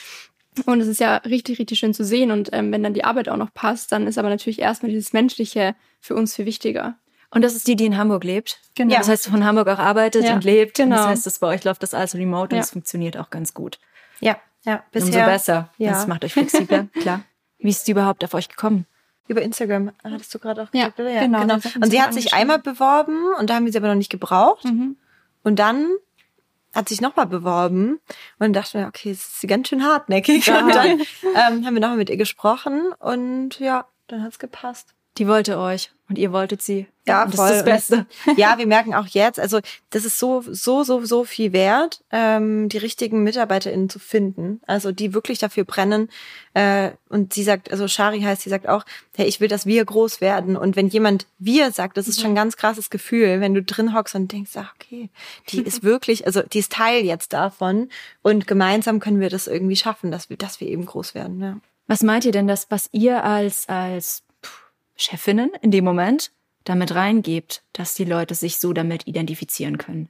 C: Und es ist ja richtig, richtig schön zu sehen. Und ähm, wenn dann die Arbeit auch noch passt, dann ist aber natürlich erstmal dieses Menschliche für uns viel wichtiger.
A: Und das ist die, die in Hamburg lebt. Genau. Das heißt, von Hamburg auch arbeitet ja. und lebt.
C: Genau. Und
A: das heißt, das bei euch läuft das alles remote und es funktioniert auch ganz gut.
B: Ja, ja.
A: Bisher, Umso besser. Ja. Das macht euch flexibler, klar. Wie ist sie überhaupt auf euch gekommen?
B: Über Instagram hattest du gerade auch
C: gesagt, ja? Ja, genau. genau.
B: Und sie hat sich einmal beworben und da haben wir sie aber noch nicht gebraucht. Mhm. Und dann hat sich nochmal beworben und dann dachte ich, okay, es ist ganz schön hartnäckig. Ja. Und dann ähm, haben wir nochmal mit ihr gesprochen und ja, dann hat's gepasst.
A: Die wollte euch und ihr wolltet sie.
B: Ja,
A: und
B: voll.
A: Das ist das Beste.
B: ja, wir merken auch jetzt, also das ist so, so, so, so viel wert, ähm, die richtigen MitarbeiterInnen zu finden. Also die wirklich dafür brennen. Äh, und sie sagt, also Shari heißt, sie sagt auch, hey, ich will, dass wir groß werden. Und wenn jemand wir sagt, das ist schon ein ganz krasses Gefühl, wenn du drin hockst und denkst, ach, okay, die ist wirklich, also die ist Teil jetzt davon. Und gemeinsam können wir das irgendwie schaffen, dass wir, dass wir eben groß werden. Ja.
A: Was meint ihr denn, dass was ihr als als Chefinnen in dem Moment damit reingebt, dass die Leute sich so damit identifizieren können.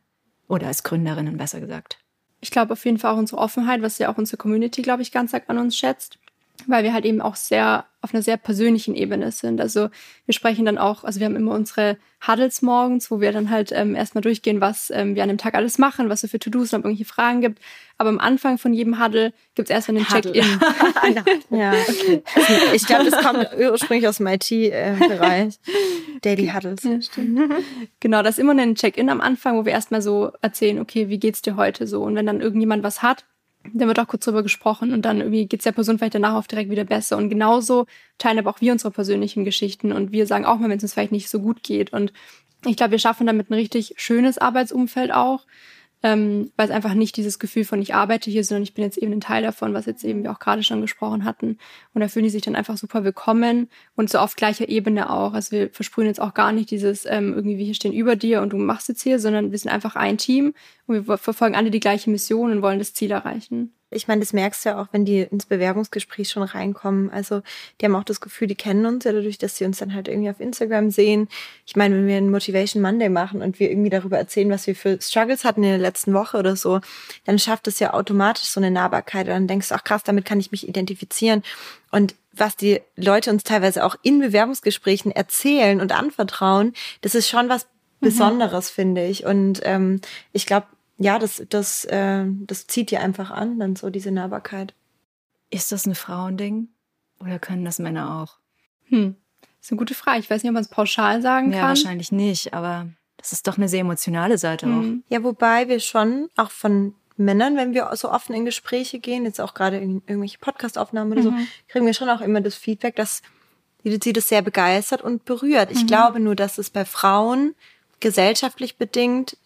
A: Oder als Gründerinnen besser gesagt.
C: Ich glaube auf jeden Fall auch unsere Offenheit, was ja auch unsere Community, glaube ich, ganz arg an uns schätzt weil wir halt eben auch sehr auf einer sehr persönlichen Ebene sind. Also wir sprechen dann auch, also wir haben immer unsere Huddles morgens, wo wir dann halt ähm, erstmal durchgehen, was ähm, wir an dem Tag alles machen, was es für To-Dos und ob irgendwelche Fragen gibt. Aber am Anfang von jedem Huddle gibt es erstmal einen Check-in.
B: ja, okay. Ich glaube, das kommt ursprünglich aus dem IT-Bereich. Daily Huddles. Ja,
C: stimmt. genau, das ist immer ein Check-in am Anfang, wo wir erstmal so erzählen, okay, wie geht's dir heute so? Und wenn dann irgendjemand was hat, dann wird auch kurz drüber gesprochen und dann irgendwie geht's der Person vielleicht danach auch direkt wieder besser. Und genauso teilen aber auch wir unsere persönlichen Geschichten und wir sagen auch mal, wenn es uns vielleicht nicht so gut geht. Und ich glaube, wir schaffen damit ein richtig schönes Arbeitsumfeld auch, ähm, weil es einfach nicht dieses Gefühl von ich arbeite hier, sondern ich bin jetzt eben ein Teil davon, was jetzt eben wir auch gerade schon gesprochen hatten. Und da fühlen die sich dann einfach super willkommen und so auf gleicher Ebene auch. Also wir versprühen jetzt auch gar nicht dieses ähm, irgendwie wir stehen über dir und du machst jetzt hier, sondern wir sind einfach ein Team und wir verfolgen alle die gleiche Mission und wollen das Ziel erreichen.
B: Ich meine, das merkst du ja auch, wenn die ins Bewerbungsgespräch schon reinkommen. Also die haben auch das Gefühl, die kennen uns ja dadurch, dass sie uns dann halt irgendwie auf Instagram sehen. Ich meine, wenn wir einen Motivation Monday machen und wir irgendwie darüber erzählen, was wir für Struggles hatten in der letzten Woche oder so, dann schafft es ja automatisch so eine Nahbarkeit. Und dann denkst du, ach krass, damit kann ich mich identifizieren. Und was die Leute uns teilweise auch in Bewerbungsgesprächen erzählen und anvertrauen, das ist schon was mhm. Besonderes, mhm. finde ich. Und ähm, ich glaube, ja, das, das, äh, das zieht dir einfach an, dann so diese Nahbarkeit.
A: Ist das ein Frauending oder können das Männer auch?
C: Hm. Das ist eine gute Frage. Ich weiß nicht, ob man es pauschal sagen
A: ja,
C: kann.
A: Ja, wahrscheinlich nicht, aber das ist doch eine sehr emotionale Seite hm.
B: auch. Ja, wobei wir schon auch von Männern, wenn wir so offen in Gespräche gehen, jetzt auch gerade in irgendwelche Podcastaufnahmen oder mhm. so, kriegen wir schon auch immer das Feedback, dass sie das sehr begeistert und berührt. Ich mhm. glaube nur, dass es bei Frauen gesellschaftlich bedingt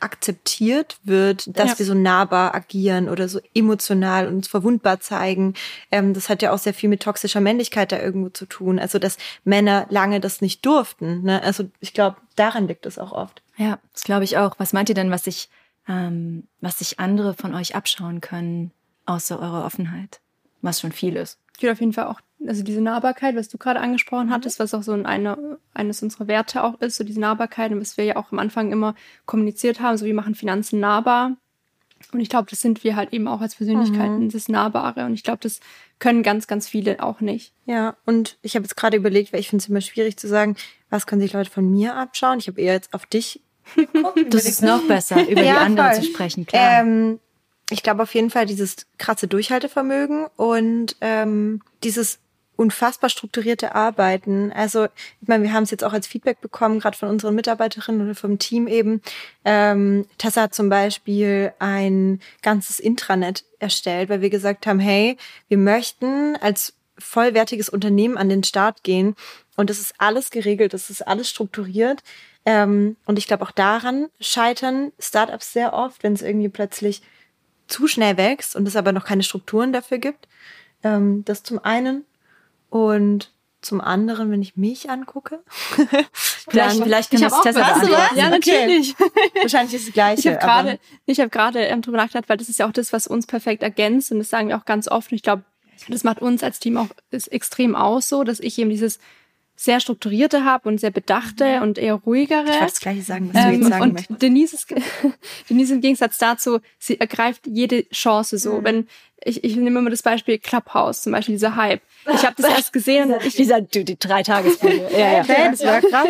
B: akzeptiert wird, dass ja. wir so nahbar agieren oder so emotional uns verwundbar zeigen. Ähm, das hat ja auch sehr viel mit toxischer Männlichkeit da irgendwo zu tun. Also dass Männer lange das nicht durften. Ne? Also ich glaube, daran liegt es auch oft.
A: Ja, das glaube ich auch. Was meint ihr denn, was sich, ähm, was sich andere von euch abschauen können, außer eurer Offenheit? Was schon viel ist.
C: Ich würde auf jeden Fall auch also diese Nahbarkeit, was du gerade angesprochen mhm. hattest, was auch so eine, eines unserer Werte auch ist, so diese Nahbarkeit und was wir ja auch am Anfang immer kommuniziert haben, so wir machen Finanzen nahbar. Und ich glaube, das sind wir halt eben auch als Persönlichkeiten, mhm. das Nahbare. Und ich glaube, das können ganz, ganz viele auch nicht.
B: Ja, und ich habe jetzt gerade überlegt, weil ich finde es immer schwierig zu sagen, was können sich Leute von mir abschauen. Ich habe eher jetzt auf dich
A: geguckt. das ist noch besser, über ja, die anderen voll. zu sprechen, klar.
B: Ähm, ich glaube auf jeden Fall dieses krasse Durchhaltevermögen und ähm, dieses unfassbar strukturierte Arbeiten. Also, ich meine, wir haben es jetzt auch als Feedback bekommen, gerade von unseren Mitarbeiterinnen oder vom Team eben. Ähm, Tessa hat zum Beispiel ein ganzes Intranet erstellt, weil wir gesagt haben, hey, wir möchten als vollwertiges Unternehmen an den Start gehen und das ist alles geregelt, das ist alles strukturiert. Ähm, und ich glaube, auch daran scheitern Startups sehr oft, wenn es irgendwie plötzlich zu schnell wächst und es aber noch keine Strukturen dafür gibt. Ähm, das zum einen. Und zum anderen, wenn ich mich angucke,
C: vielleicht, vielleicht kann das Tessa beantworten. Ja, natürlich.
B: Wahrscheinlich ist es gleich.
C: Ich habe gerade, ich habe gerade ähm, drüber nachgedacht, weil das ist ja auch das, was uns perfekt ergänzt und das sagen wir auch ganz oft. Und ich glaube, das macht uns als Team auch extrem aus, so, dass ich eben dieses sehr strukturierte habe und sehr bedachte und eher ruhigere. Ich
B: wollte das gleiche sagen, was ähm, du jetzt sagen
C: und
B: möchtest.
C: Denise, ist, Denise im Gegensatz dazu, sie ergreift jede Chance so. Mhm. Wenn ich, ich nehme immer das Beispiel Clubhouse, zum Beispiel dieser Hype. Ich habe das erst gesehen.
A: ich, dieser, du, die drei Tagesfolge.
B: ja, ja. Okay, das war krass.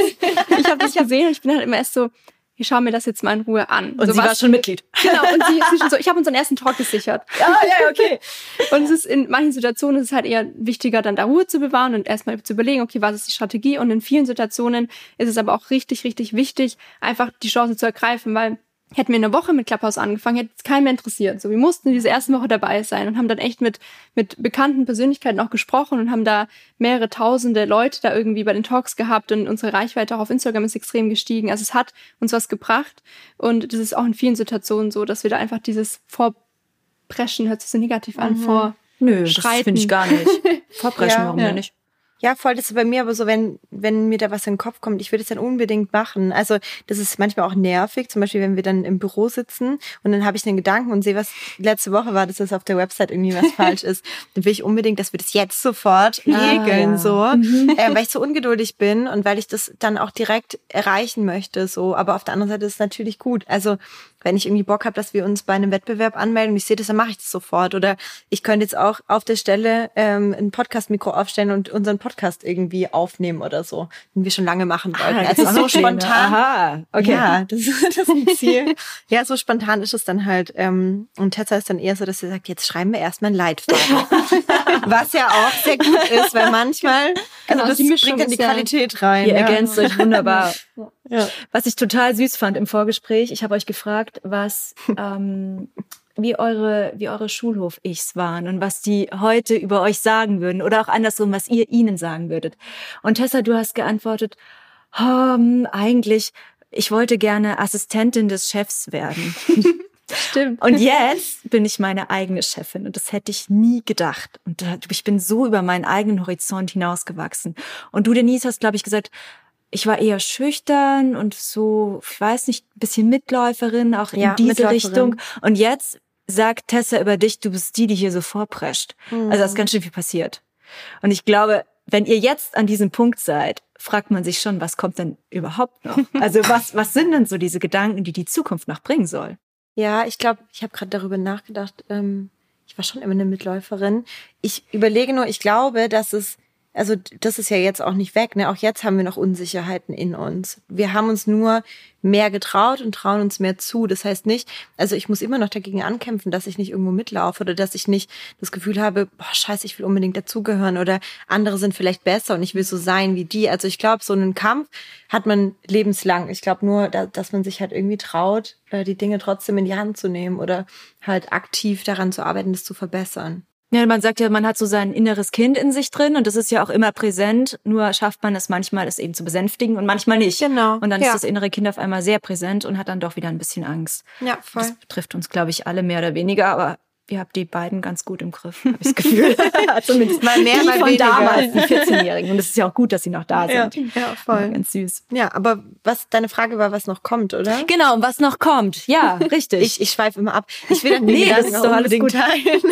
C: ich habe das gesehen und ich bin halt immer erst so, ich schaue mir das jetzt mal in Ruhe an.
A: Und so sie was, war schon Mitglied.
C: Genau, und sie, sie schon so, ich habe unseren ersten Talk gesichert.
B: Ah, ja, okay.
C: Und es ist in manchen Situationen ist es halt eher wichtiger, dann da Ruhe zu bewahren und erstmal zu überlegen, okay, was ist die Strategie? Und in vielen Situationen ist es aber auch richtig, richtig wichtig, einfach die Chance zu ergreifen, weil hätten wir eine Woche mit Clubhouse angefangen, hätte es keinen mehr interessiert. So, wir mussten diese erste Woche dabei sein und haben dann echt mit, mit bekannten Persönlichkeiten auch gesprochen und haben da mehrere tausende Leute da irgendwie bei den Talks gehabt und unsere Reichweite auch auf Instagram ist extrem gestiegen. Also es hat uns was gebracht und das ist auch in vielen Situationen so, dass wir da einfach dieses Vorpreschen, hört sich so negativ an, mhm. vor
A: Nö, das finde ich gar nicht. Vorpreschen, ja, warum ja. nicht?
B: Ja, voll, das ist bei mir aber so, wenn, wenn mir da was in den Kopf kommt, ich würde es dann unbedingt machen. Also das ist manchmal auch nervig, zum Beispiel, wenn wir dann im Büro sitzen und dann habe ich den Gedanken und sehe, was letzte Woche war, dass das auf der Website irgendwie was falsch ist. Dann will ich unbedingt, dass wir das jetzt sofort ah, regeln, ja. so, mhm. äh, weil ich so ungeduldig bin und weil ich das dann auch direkt erreichen möchte, so. Aber auf der anderen Seite ist es natürlich gut. Also wenn ich irgendwie Bock habe, dass wir uns bei einem Wettbewerb anmelden und ich sehe das, dann mache ich das sofort. Oder ich könnte jetzt auch auf der Stelle ähm, ein Podcast-Mikro aufstellen und unseren Podcast irgendwie aufnehmen oder so, den wir schon lange machen wollten. Ah, also so spontan. Aha, okay. Ja, das, das ist ein Ziel. ja, so spontan ist es dann halt. Ähm, und Tessa ist dann eher so, dass sie sagt, jetzt schreiben wir erstmal ein Leitfaden. Was ja auch sehr gut ist, weil manchmal, also genau, das bringt dann die Qualität rein.
A: Ihr ja. ergänzt euch wunderbar. Ja. Was ich total süß fand im Vorgespräch, ich habe euch gefragt, was ähm, wie eure wie eure Schulhof-Ichs waren und was die heute über euch sagen würden oder auch andersrum, was ihr ihnen sagen würdet. Und Tessa, du hast geantwortet, oh, eigentlich ich wollte gerne Assistentin des Chefs werden.
C: Stimmt.
A: Und jetzt bin ich meine eigene Chefin und das hätte ich nie gedacht. Und ich bin so über meinen eigenen Horizont hinausgewachsen. Und du, Denise, hast, glaube ich, gesagt, ich war eher schüchtern und so, ich weiß nicht, ein bisschen Mitläuferin, auch in ja, diese Richtung. Und jetzt sagt Tessa über dich, du bist die, die hier so vorprescht. Mhm. Also da ist ganz schön viel passiert. Und ich glaube, wenn ihr jetzt an diesem Punkt seid, fragt man sich schon, was kommt denn überhaupt noch? Also was, was sind denn so diese Gedanken, die die Zukunft noch bringen soll?
B: Ja, ich glaube, ich habe gerade darüber nachgedacht. Ähm, ich war schon immer eine Mitläuferin. Ich überlege nur, ich glaube, dass es also das ist ja jetzt auch nicht weg. Ne? Auch jetzt haben wir noch Unsicherheiten in uns. Wir haben uns nur mehr getraut und trauen uns mehr zu. Das heißt nicht, also ich muss immer noch dagegen ankämpfen, dass ich nicht irgendwo mitlaufe oder dass ich nicht das Gefühl habe, boah, scheiße, ich will unbedingt dazugehören oder andere sind vielleicht besser und ich will so sein wie die. Also ich glaube, so einen Kampf hat man lebenslang. Ich glaube nur, dass man sich halt irgendwie traut, äh, die Dinge trotzdem in die Hand zu nehmen oder halt aktiv daran zu arbeiten, das zu verbessern.
A: Ja, man sagt ja, man hat so sein inneres Kind in sich drin und das ist ja auch immer präsent, nur schafft man es manchmal, es eben zu besänftigen und manchmal nicht.
B: Genau.
A: Und dann ja. ist das innere Kind auf einmal sehr präsent und hat dann doch wieder ein bisschen Angst.
B: Ja, voll.
A: Das betrifft uns, glaube ich, alle mehr oder weniger, aber ihr habt die beiden ganz gut im Griff, habe ich das Gefühl.
B: Zumindest mal mehr, die mal von weniger. damals,
A: die 14-Jährigen. Und es ist ja auch gut, dass sie noch da sind.
B: Ja, ja voll. Ja,
A: ganz süß.
B: Ja, aber was deine Frage war, was noch kommt, oder?
A: Genau, was noch kommt. Ja, richtig.
B: ich ich schweife immer ab. Ich will dann nee, das ist doch alles gut. teilen.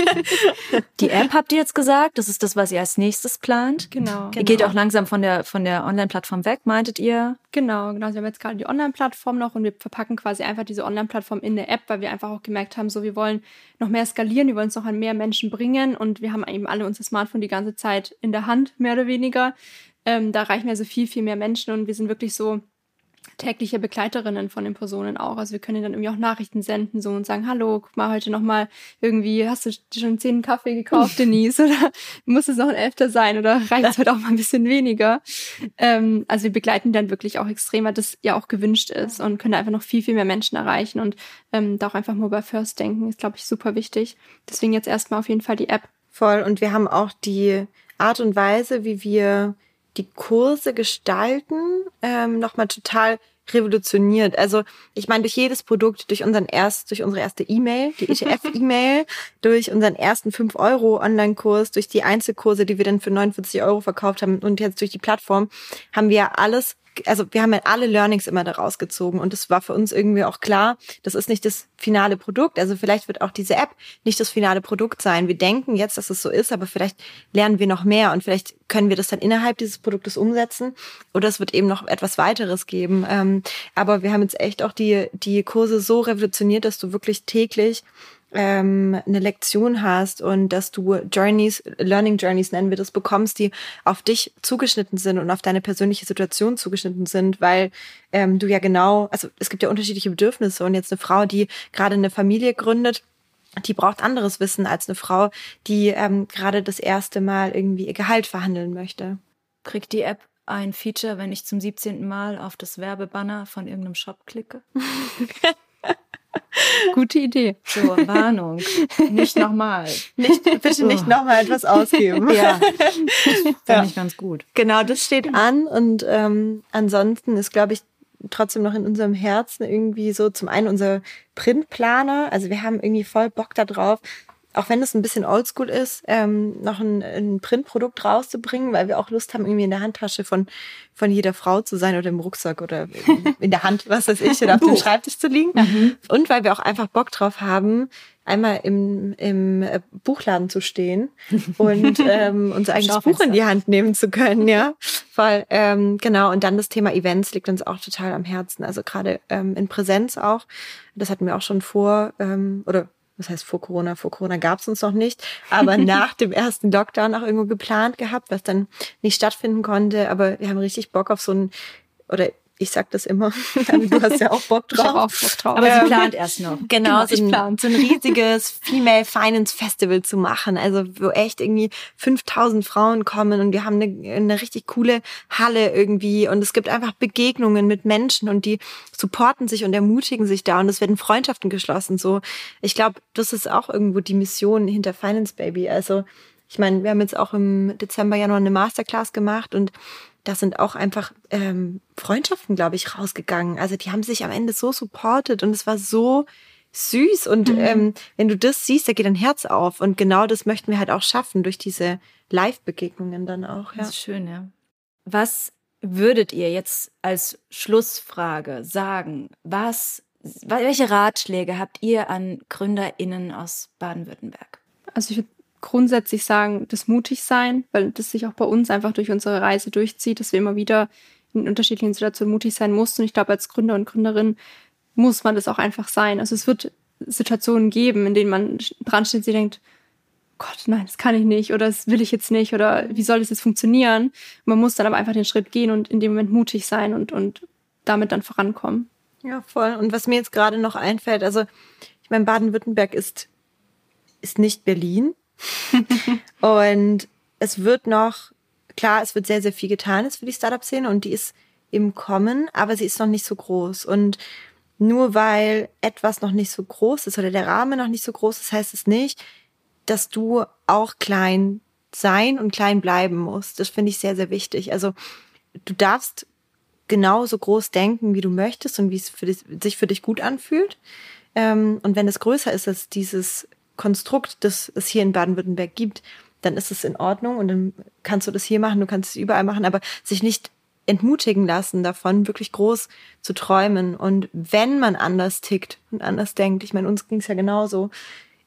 A: die App habt ihr jetzt gesagt, das ist das, was ihr als nächstes plant.
C: Genau. Ihr
A: genau. geht auch langsam von der von der Online-Plattform weg, meintet ihr?
C: Genau, genau. Wir haben jetzt gerade die Online-Plattform noch und wir verpacken quasi einfach diese Online-Plattform in der App, weil wir einfach auch gemerkt haben, so wir wollen noch mehr skalieren, wir wollen es noch an mehr Menschen bringen und wir haben eben alle unser Smartphone die ganze Zeit in der Hand, mehr oder weniger. Ähm, da erreichen wir so viel, viel mehr Menschen und wir sind wirklich so tägliche Begleiterinnen von den Personen auch. Also wir können dann irgendwie auch Nachrichten senden so und sagen, hallo, guck mal heute nochmal irgendwie, hast du dir schon zehn Kaffee gekauft, Denise? Oder muss es noch ein Elfter sein? Oder reicht es heute auch mal ein bisschen weniger? Ähm, also wir begleiten dann wirklich auch extrem, weil das ja auch gewünscht ist und können einfach noch viel, viel mehr Menschen erreichen und ähm, da auch einfach Mobile First denken, ist, glaube ich, super wichtig. Deswegen jetzt erstmal auf jeden Fall die App.
B: Voll. Und wir haben auch die Art und Weise, wie wir die Kurse gestalten ähm, nochmal total revolutioniert. Also ich meine, durch jedes Produkt, durch unseren erst, durch unsere erste E-Mail, die ETF-E-Mail, durch unseren ersten 5 Euro Online-Kurs, durch die Einzelkurse, die wir dann für 49 Euro verkauft haben und jetzt durch die Plattform, haben wir alles also wir haben ja alle Learnings immer daraus gezogen und es war für uns irgendwie auch klar, das ist nicht das finale Produkt. Also vielleicht wird auch diese App nicht das finale Produkt sein. Wir denken jetzt, dass es so ist, aber vielleicht lernen wir noch mehr und vielleicht können wir das dann innerhalb dieses Produktes umsetzen oder es wird eben noch etwas weiteres geben. Ähm, aber wir haben jetzt echt auch die, die Kurse so revolutioniert, dass du wirklich täglich ähm, eine Lektion hast und dass du Journeys, Learning Journeys nennen wir das, bekommst, die auf dich zugeschnitten sind und auf deine persönliche Situation zugeschnitten sind, weil ähm, du ja genau, also es gibt ja unterschiedliche Bedürfnisse und jetzt eine Frau, die gerade eine Familie gründet, die braucht anderes Wissen als eine Frau, die ähm, gerade das erste Mal irgendwie ihr Gehalt verhandeln möchte.
A: Kriegt die App ein Feature, wenn ich zum 17. Mal auf das Werbebanner von irgendeinem Shop klicke?
C: Gute Idee.
A: So, Warnung. Nicht nochmal.
B: Nicht, bitte nicht oh. nochmal etwas ausgeben.
A: ja. Finde ja. ich ganz gut.
B: Genau, das steht an und ähm, ansonsten ist, glaube ich, trotzdem noch in unserem Herzen irgendwie so zum einen unser Printplaner. Also wir haben irgendwie voll Bock da drauf, auch wenn es ein bisschen oldschool ist, ähm, noch ein, ein Printprodukt rauszubringen, weil wir auch Lust haben, irgendwie in der Handtasche von, von jeder Frau zu sein oder im Rucksack oder in der Hand, was weiß ich, oder auf dem Schreibtisch zu liegen. Mhm. Und weil wir auch einfach Bock drauf haben, einmal im, im äh, Buchladen zu stehen und ähm, unser eigenes Buch in die Hand nehmen zu können, ja. Weil, ähm, genau, und dann das Thema Events liegt uns auch total am Herzen. Also gerade ähm, in Präsenz auch. Das hatten wir auch schon vor, ähm, oder was heißt vor Corona? Vor Corona gab es uns noch nicht, aber nach dem ersten Lockdown auch irgendwo geplant gehabt, was dann nicht stattfinden konnte. Aber wir haben richtig Bock auf so ein, oder ich sag das immer. du hast ja auch Bock drauf. Ich
A: auch Bock drauf. Aber sie plant erst noch.
B: Genau, genau so, ein, so ein riesiges Female Finance Festival zu machen. Also wo echt irgendwie 5000 Frauen kommen und wir haben eine, eine richtig coole Halle irgendwie und es gibt einfach Begegnungen mit Menschen und die supporten sich und ermutigen sich da und es werden Freundschaften geschlossen. So, ich glaube, das ist auch irgendwo die Mission hinter Finance Baby. Also ich meine, wir haben jetzt auch im Dezember ja noch eine Masterclass gemacht und da sind auch einfach ähm, Freundschaften, glaube ich, rausgegangen. Also die haben sich am Ende so supportet und es war so süß. Und mhm. ähm, wenn du das siehst, da geht dein Herz auf. Und genau das möchten wir halt auch schaffen durch diese Live-Begegnungen dann auch.
A: Ja. Das ist schön, ja. Was würdet ihr jetzt als Schlussfrage sagen? Was, welche Ratschläge habt ihr an GründerInnen aus Baden-Württemberg?
C: Also ich würde grundsätzlich sagen, das mutig sein, weil das sich auch bei uns einfach durch unsere Reise durchzieht, dass wir immer wieder in unterschiedlichen Situationen mutig sein mussten. Und ich glaube, als Gründer und Gründerin muss man das auch einfach sein. Also es wird Situationen geben, in denen man dran steht und sich denkt, Gott, nein, das kann ich nicht oder das will ich jetzt nicht oder wie soll das jetzt funktionieren? Man muss dann aber einfach den Schritt gehen und in dem Moment mutig sein und, und damit dann vorankommen.
B: Ja, voll. Und was mir jetzt gerade noch einfällt, also ich meine, Baden-Württemberg ist, ist nicht Berlin. und es wird noch, klar, es wird sehr, sehr viel getan jetzt für die Startup-Szene und die ist im Kommen, aber sie ist noch nicht so groß. Und nur weil etwas noch nicht so groß ist oder der Rahmen noch nicht so groß ist, heißt es nicht, dass du auch klein sein und klein bleiben musst. Das finde ich sehr, sehr wichtig. Also du darfst genauso groß denken, wie du möchtest und wie es für dich, sich für dich gut anfühlt. Ähm, und wenn es größer ist als dieses Konstrukt, das es hier in Baden-Württemberg gibt, dann ist es in Ordnung und dann kannst du das hier machen, du kannst es überall machen, aber sich nicht entmutigen lassen davon, wirklich groß zu träumen. Und wenn man anders tickt und anders denkt, ich meine, uns ging es ja genauso,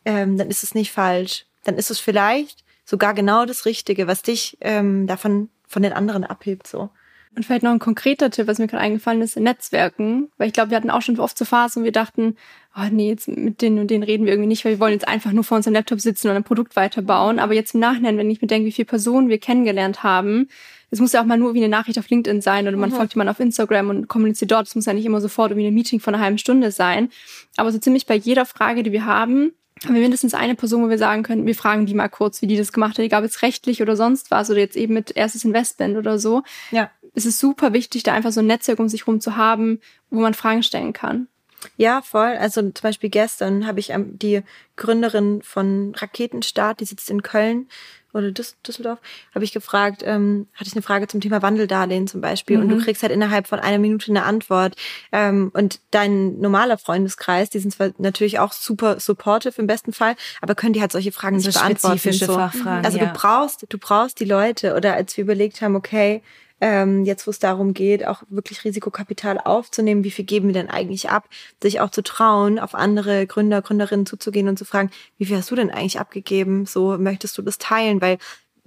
B: ähm, dann ist es nicht falsch. Dann ist es vielleicht sogar genau das Richtige, was dich ähm, davon von den anderen abhebt. So.
C: Und vielleicht noch ein konkreter Tipp, was mir gerade eingefallen ist, Netzwerken. Weil ich glaube, wir hatten auch schon oft so Phasen, wo wir dachten, oh nee, jetzt mit denen und denen reden wir irgendwie nicht, weil wir wollen jetzt einfach nur vor unserem Laptop sitzen und ein Produkt weiterbauen. Aber jetzt im Nachhinein, wenn ich mir denke, wie viele Personen wir kennengelernt haben, es muss ja auch mal nur wie eine Nachricht auf LinkedIn sein oder man mhm. folgt jemand auf Instagram und kommuniziert dort. Es muss ja nicht immer sofort irgendwie ein Meeting von einer halben Stunde sein. Aber so ziemlich bei jeder Frage, die wir haben, haben wir mindestens eine Person, wo wir sagen können, wir fragen die mal kurz, wie die das gemacht hat, egal ob jetzt rechtlich oder sonst was oder jetzt eben mit erstes Investment oder so.
B: Ja.
C: Es ist super wichtig, da einfach so ein Netzwerk um sich rum zu haben, wo man Fragen stellen kann.
B: Ja, voll. Also zum Beispiel gestern habe ich die Gründerin von Raketenstart, die sitzt in Köln, oder Düsseldorf, habe ich gefragt, ähm, hatte ich eine Frage zum Thema Wandeldarlehen zum Beispiel mhm. und du mhm. kriegst halt innerhalb von einer Minute eine Antwort. Ähm, und dein normaler Freundeskreis, die sind zwar natürlich auch super supportive im besten Fall, aber können die halt solche Fragen nicht beantworten.
A: Spezifische so. Fachfragen,
B: also
A: ja.
B: du brauchst, du brauchst die Leute oder als wir überlegt haben, okay, ähm, jetzt wo es darum geht, auch wirklich Risikokapital aufzunehmen, wie viel geben wir denn eigentlich ab, sich auch zu trauen, auf andere Gründer, Gründerinnen zuzugehen und zu fragen, wie viel hast du denn eigentlich abgegeben? So möchtest du das teilen? Weil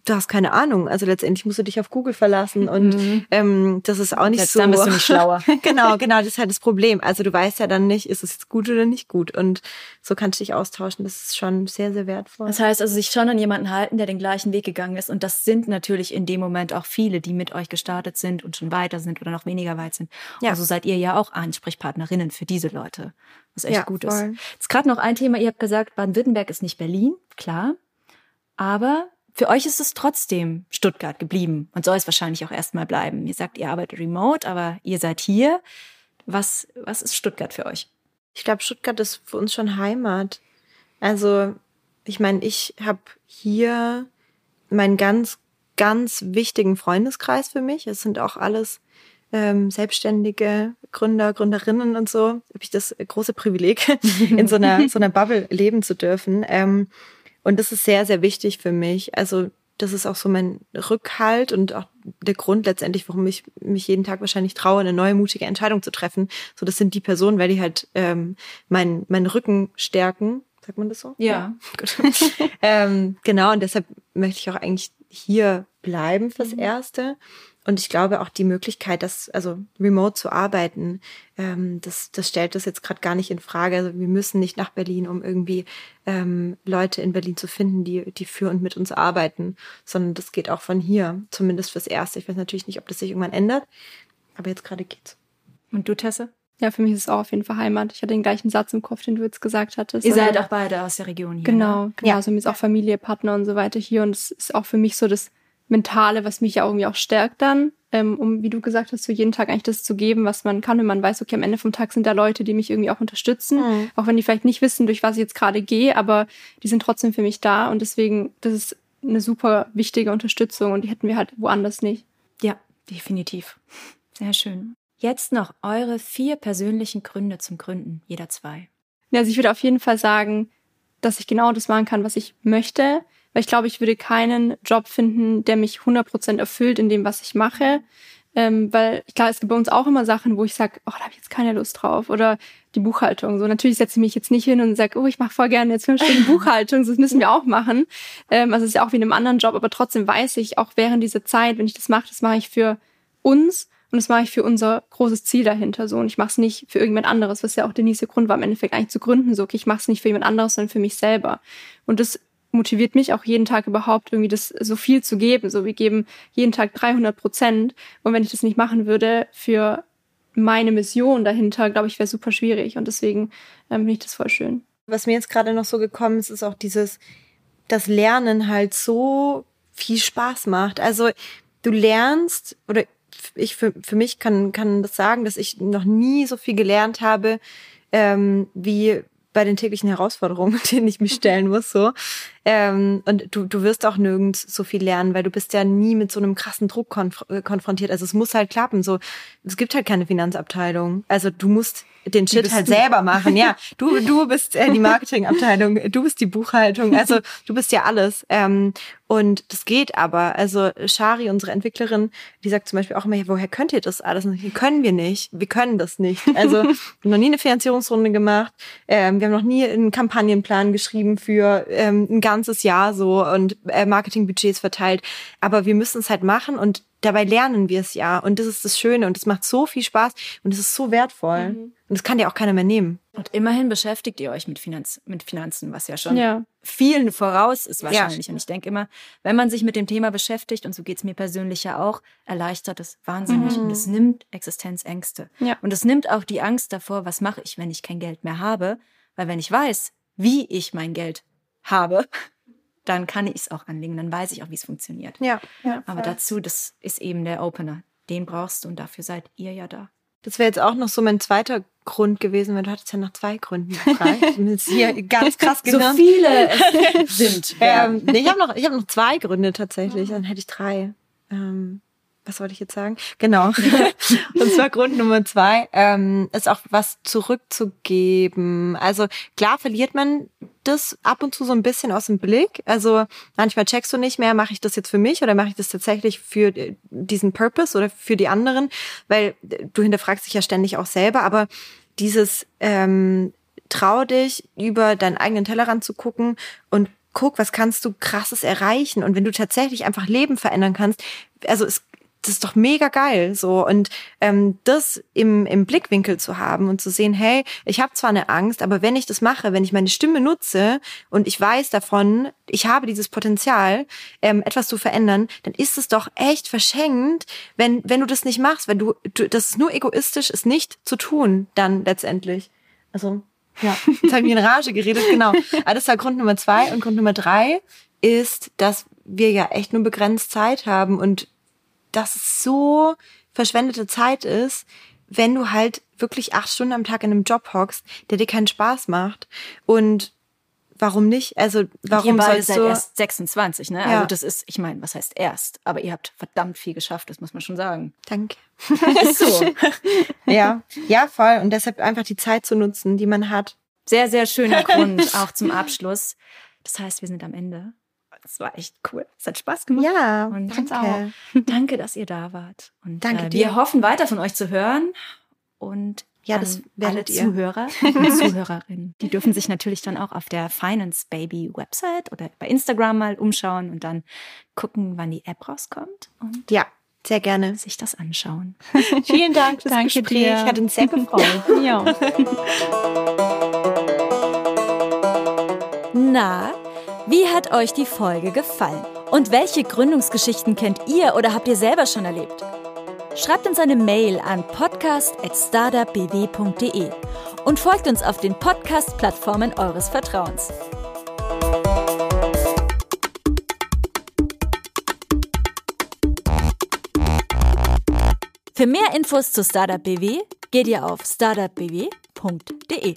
B: du hast keine Ahnung. Also letztendlich musst du dich auf Google verlassen und mhm. ähm, das ist auch nicht
A: jetzt
B: so.
A: Dann bist du nicht schlauer.
B: genau, genau, das ist halt das Problem. Also du weißt ja dann nicht, ist es jetzt gut oder nicht gut. Und so kannst du dich austauschen. Das ist schon sehr, sehr wertvoll.
A: Das heißt also, sich schon an jemanden halten, der den gleichen Weg gegangen ist. Und das sind natürlich in dem Moment auch viele, die mit euch gestartet sind und schon weiter sind oder noch weniger weit sind. Ja. Also seid ihr ja auch Ansprechpartnerinnen für diese Leute. Was echt ja, gut voll. ist. Jetzt gerade noch ein Thema. Ihr habt gesagt, Baden-Württemberg ist nicht Berlin. Klar. Aber für euch ist es trotzdem Stuttgart geblieben und soll es wahrscheinlich auch erstmal bleiben. Ihr sagt, ihr arbeitet remote, aber ihr seid hier. Was, was ist Stuttgart für euch?
B: Ich glaube, Stuttgart ist für uns schon Heimat. Also, ich meine, ich habe hier meinen ganz, ganz wichtigen Freundeskreis für mich. Es sind auch alles ähm, selbstständige Gründer, Gründerinnen und so. Habe ich das große Privileg, in so einer, so einer Bubble leben zu dürfen. Ähm, und das ist sehr, sehr wichtig für mich. Also das ist auch so mein Rückhalt und auch der Grund letztendlich, warum ich mich jeden Tag wahrscheinlich traue, eine neue mutige Entscheidung zu treffen. So, das sind die Personen, weil die halt ähm, meinen mein Rücken stärken. Sagt man das so?
A: Ja.
B: ja. ähm, genau, und deshalb möchte ich auch eigentlich hier bleiben fürs mhm. Und ich glaube auch die Möglichkeit, das, also remote zu arbeiten, ähm, das, das stellt das jetzt gerade gar nicht in Frage. Also wir müssen nicht nach Berlin, um irgendwie ähm, Leute in Berlin zu finden, die, die für und mit uns arbeiten, sondern das geht auch von hier, zumindest fürs Erste. Ich weiß natürlich nicht, ob das sich irgendwann ändert, aber jetzt gerade geht's.
A: Und du, Tesse?
C: Ja, für mich ist es auch auf jeden Fall Heimat. Ich hatte den gleichen Satz im Kopf, den du jetzt gesagt hattest.
A: Ihr seid auch beide aus der Region hier.
C: Genau,
A: ne?
C: genau. Ja. Also mir ist auch Familie, Partner und so weiter hier. Und es ist auch für mich so das Mentale, was mich ja irgendwie auch stärkt dann, ähm, um, wie du gesagt hast, so jeden Tag eigentlich das zu geben, was man kann, wenn man weiß, okay, am Ende vom Tag sind da Leute, die mich irgendwie auch unterstützen, mhm. auch wenn die vielleicht nicht wissen, durch was ich jetzt gerade gehe, aber die sind trotzdem für mich da und deswegen, das ist eine super wichtige Unterstützung und die hätten wir halt woanders nicht.
A: Ja, definitiv. Sehr schön. Jetzt noch eure vier persönlichen Gründe zum Gründen, jeder zwei.
C: Ja, also ich würde auf jeden Fall sagen, dass ich genau das machen kann, was ich möchte weil ich glaube, ich würde keinen Job finden, der mich 100% erfüllt in dem, was ich mache. Ähm, weil klar, es gibt bei uns auch immer Sachen, wo ich sage, oh, da habe ich jetzt keine Lust drauf. Oder die Buchhaltung. So natürlich setze ich mich jetzt nicht hin und sage, oh, ich mache voll gerne jetzt fünf Stunden Buchhaltung. Das müssen wir auch machen. Ähm, also es ist ja auch wie in einem anderen Job, aber trotzdem weiß ich, auch während dieser Zeit, wenn ich das mache, das mache ich für uns und das mache ich für unser großes Ziel dahinter. So und ich mache es nicht für irgendjemand anderes, was ja auch der nächste Grund war, im Endeffekt eigentlich zu gründen. So, okay, ich mache es nicht für jemand anderes, sondern für mich selber. Und das motiviert mich auch jeden Tag überhaupt irgendwie das so viel zu geben. So, wir geben jeden Tag 300 Prozent. Und wenn ich das nicht machen würde für meine Mission dahinter, glaube ich, wäre super schwierig. Und deswegen ähm, finde ich das voll schön.
B: Was mir jetzt gerade noch so gekommen ist, ist auch dieses, das Lernen halt so viel Spaß macht. Also du lernst oder ich für, für mich kann, kann das sagen, dass ich noch nie so viel gelernt habe, ähm, wie bei den täglichen Herausforderungen, denen ich mich stellen muss, so. Ähm, und du, du wirst auch nirgends so viel lernen, weil du bist ja nie mit so einem krassen Druck konf äh, konfrontiert. Also es muss halt klappen. So, es gibt halt keine Finanzabteilung. Also du musst den Shit halt du. selber machen. Ja, du, du bist äh, die Marketingabteilung, du bist die Buchhaltung. Also du bist ja alles. Ähm, und das geht aber. Also Shari, unsere Entwicklerin, die sagt zum Beispiel auch immer, woher könnt ihr das alles? Und können wir nicht. Wir können das nicht. Also wir haben noch nie eine Finanzierungsrunde gemacht. Ähm, wir haben noch nie einen Kampagnenplan geschrieben für ähm, ein ganzes Jahr so und äh, Marketingbudgets verteilt. Aber wir müssen es halt machen und dabei lernen wir es ja. Und das ist das Schöne und es macht so viel Spaß und es ist so wertvoll. Mhm. Und das kann dir auch keiner mehr nehmen.
A: Und immerhin beschäftigt ihr euch mit, Finanz, mit Finanzen, was ja schon ja. vielen voraus ist wahrscheinlich. Ja. Und ich denke immer, wenn man sich mit dem Thema beschäftigt, und so geht's mir persönlich ja auch, erleichtert es wahnsinnig. Mhm. Und es nimmt Existenzängste. Ja. Und es nimmt auch die Angst davor, was mache ich, wenn ich kein Geld mehr habe. Weil wenn ich weiß, wie ich mein Geld habe, dann kann ich es auch anlegen, dann weiß ich auch, wie es funktioniert.
B: Ja,
A: ja. Aber dazu, das ist eben der Opener. Den brauchst du und dafür seid ihr ja da.
B: Das wäre jetzt auch noch so mein zweiter Grund gewesen, weil du hattest ja nach zwei Gründen gefragt. hier ganz krass
D: So viele sind.
B: ähm, nee, ich habe noch, ich hab noch zwei Gründe tatsächlich, dann hätte ich drei. Ähm, was wollte ich jetzt sagen? Genau. Und zwar Grund Nummer zwei, ähm, ist auch was zurückzugeben. Also klar verliert man das ab und zu so ein bisschen aus dem Blick. Also manchmal checkst du nicht mehr, mache ich das jetzt für mich oder mache ich das tatsächlich für äh, diesen Purpose oder für die anderen, weil äh, du hinterfragst dich ja ständig auch selber, aber dieses ähm, trau dich, über deinen eigenen Tellerrand zu gucken und guck, was kannst du krasses erreichen. Und wenn du tatsächlich einfach Leben verändern kannst, also es das ist doch mega geil so und ähm, das im, im Blickwinkel zu haben und zu sehen, hey, ich habe zwar eine Angst, aber wenn ich das mache, wenn ich meine Stimme nutze und ich weiß davon, ich habe dieses Potenzial, ähm, etwas zu verändern, dann ist es doch echt verschenkt, wenn wenn du das nicht machst, wenn du, du das ist nur egoistisch, ist nicht zu tun, dann letztendlich. Also ja, jetzt habe ich in Rage geredet, genau. Aber das war Grund Nummer zwei und Grund Nummer drei ist, dass wir ja echt nur begrenzt Zeit haben und dass es so verschwendete Zeit ist, wenn du halt wirklich acht Stunden am Tag in einem Job hockst, der dir keinen Spaß macht. Und warum nicht? Also warum
D: ihr
B: sollst
D: seid
B: du?
D: erst 26, ne?
B: Ja.
D: Also das ist, ich meine, was heißt erst? Aber ihr habt verdammt viel geschafft, das muss man schon sagen.
B: Danke.
D: So.
B: Ja, ja, voll. Und deshalb einfach die Zeit zu nutzen, die man hat.
D: Sehr, sehr schöner Grund, auch zum Abschluss. Das heißt, wir sind am Ende. Das war echt cool. Es hat Spaß gemacht.
B: Ja,
D: Und
B: danke.
D: Danke, dass ihr da wart. Und
B: Danke
D: äh,
B: dir.
D: wir hoffen weiter von euch zu hören. Und
B: Ja, das
D: alle
B: werdet ihr.
D: Zuhörer und Zuhörerinnen. Die dürfen sich natürlich dann auch auf der Finance Baby Website oder bei Instagram mal umschauen und dann gucken, wann die App rauskommt und
B: Ja, sehr gerne.
D: sich das anschauen.
B: Vielen Dank fürs
C: Danke
B: Gespräch.
C: dir.
B: Hat uns sehr gefreut.
C: Ja.
A: Na, wie hat euch die Folge gefallen? Und welche Gründungsgeschichten kennt ihr oder habt ihr selber schon erlebt? Schreibt uns eine Mail an podcast.startupbw.de und folgt uns auf den Podcast-Plattformen eures Vertrauens. Für mehr Infos zu Startup BW geht ihr auf startupbw.de.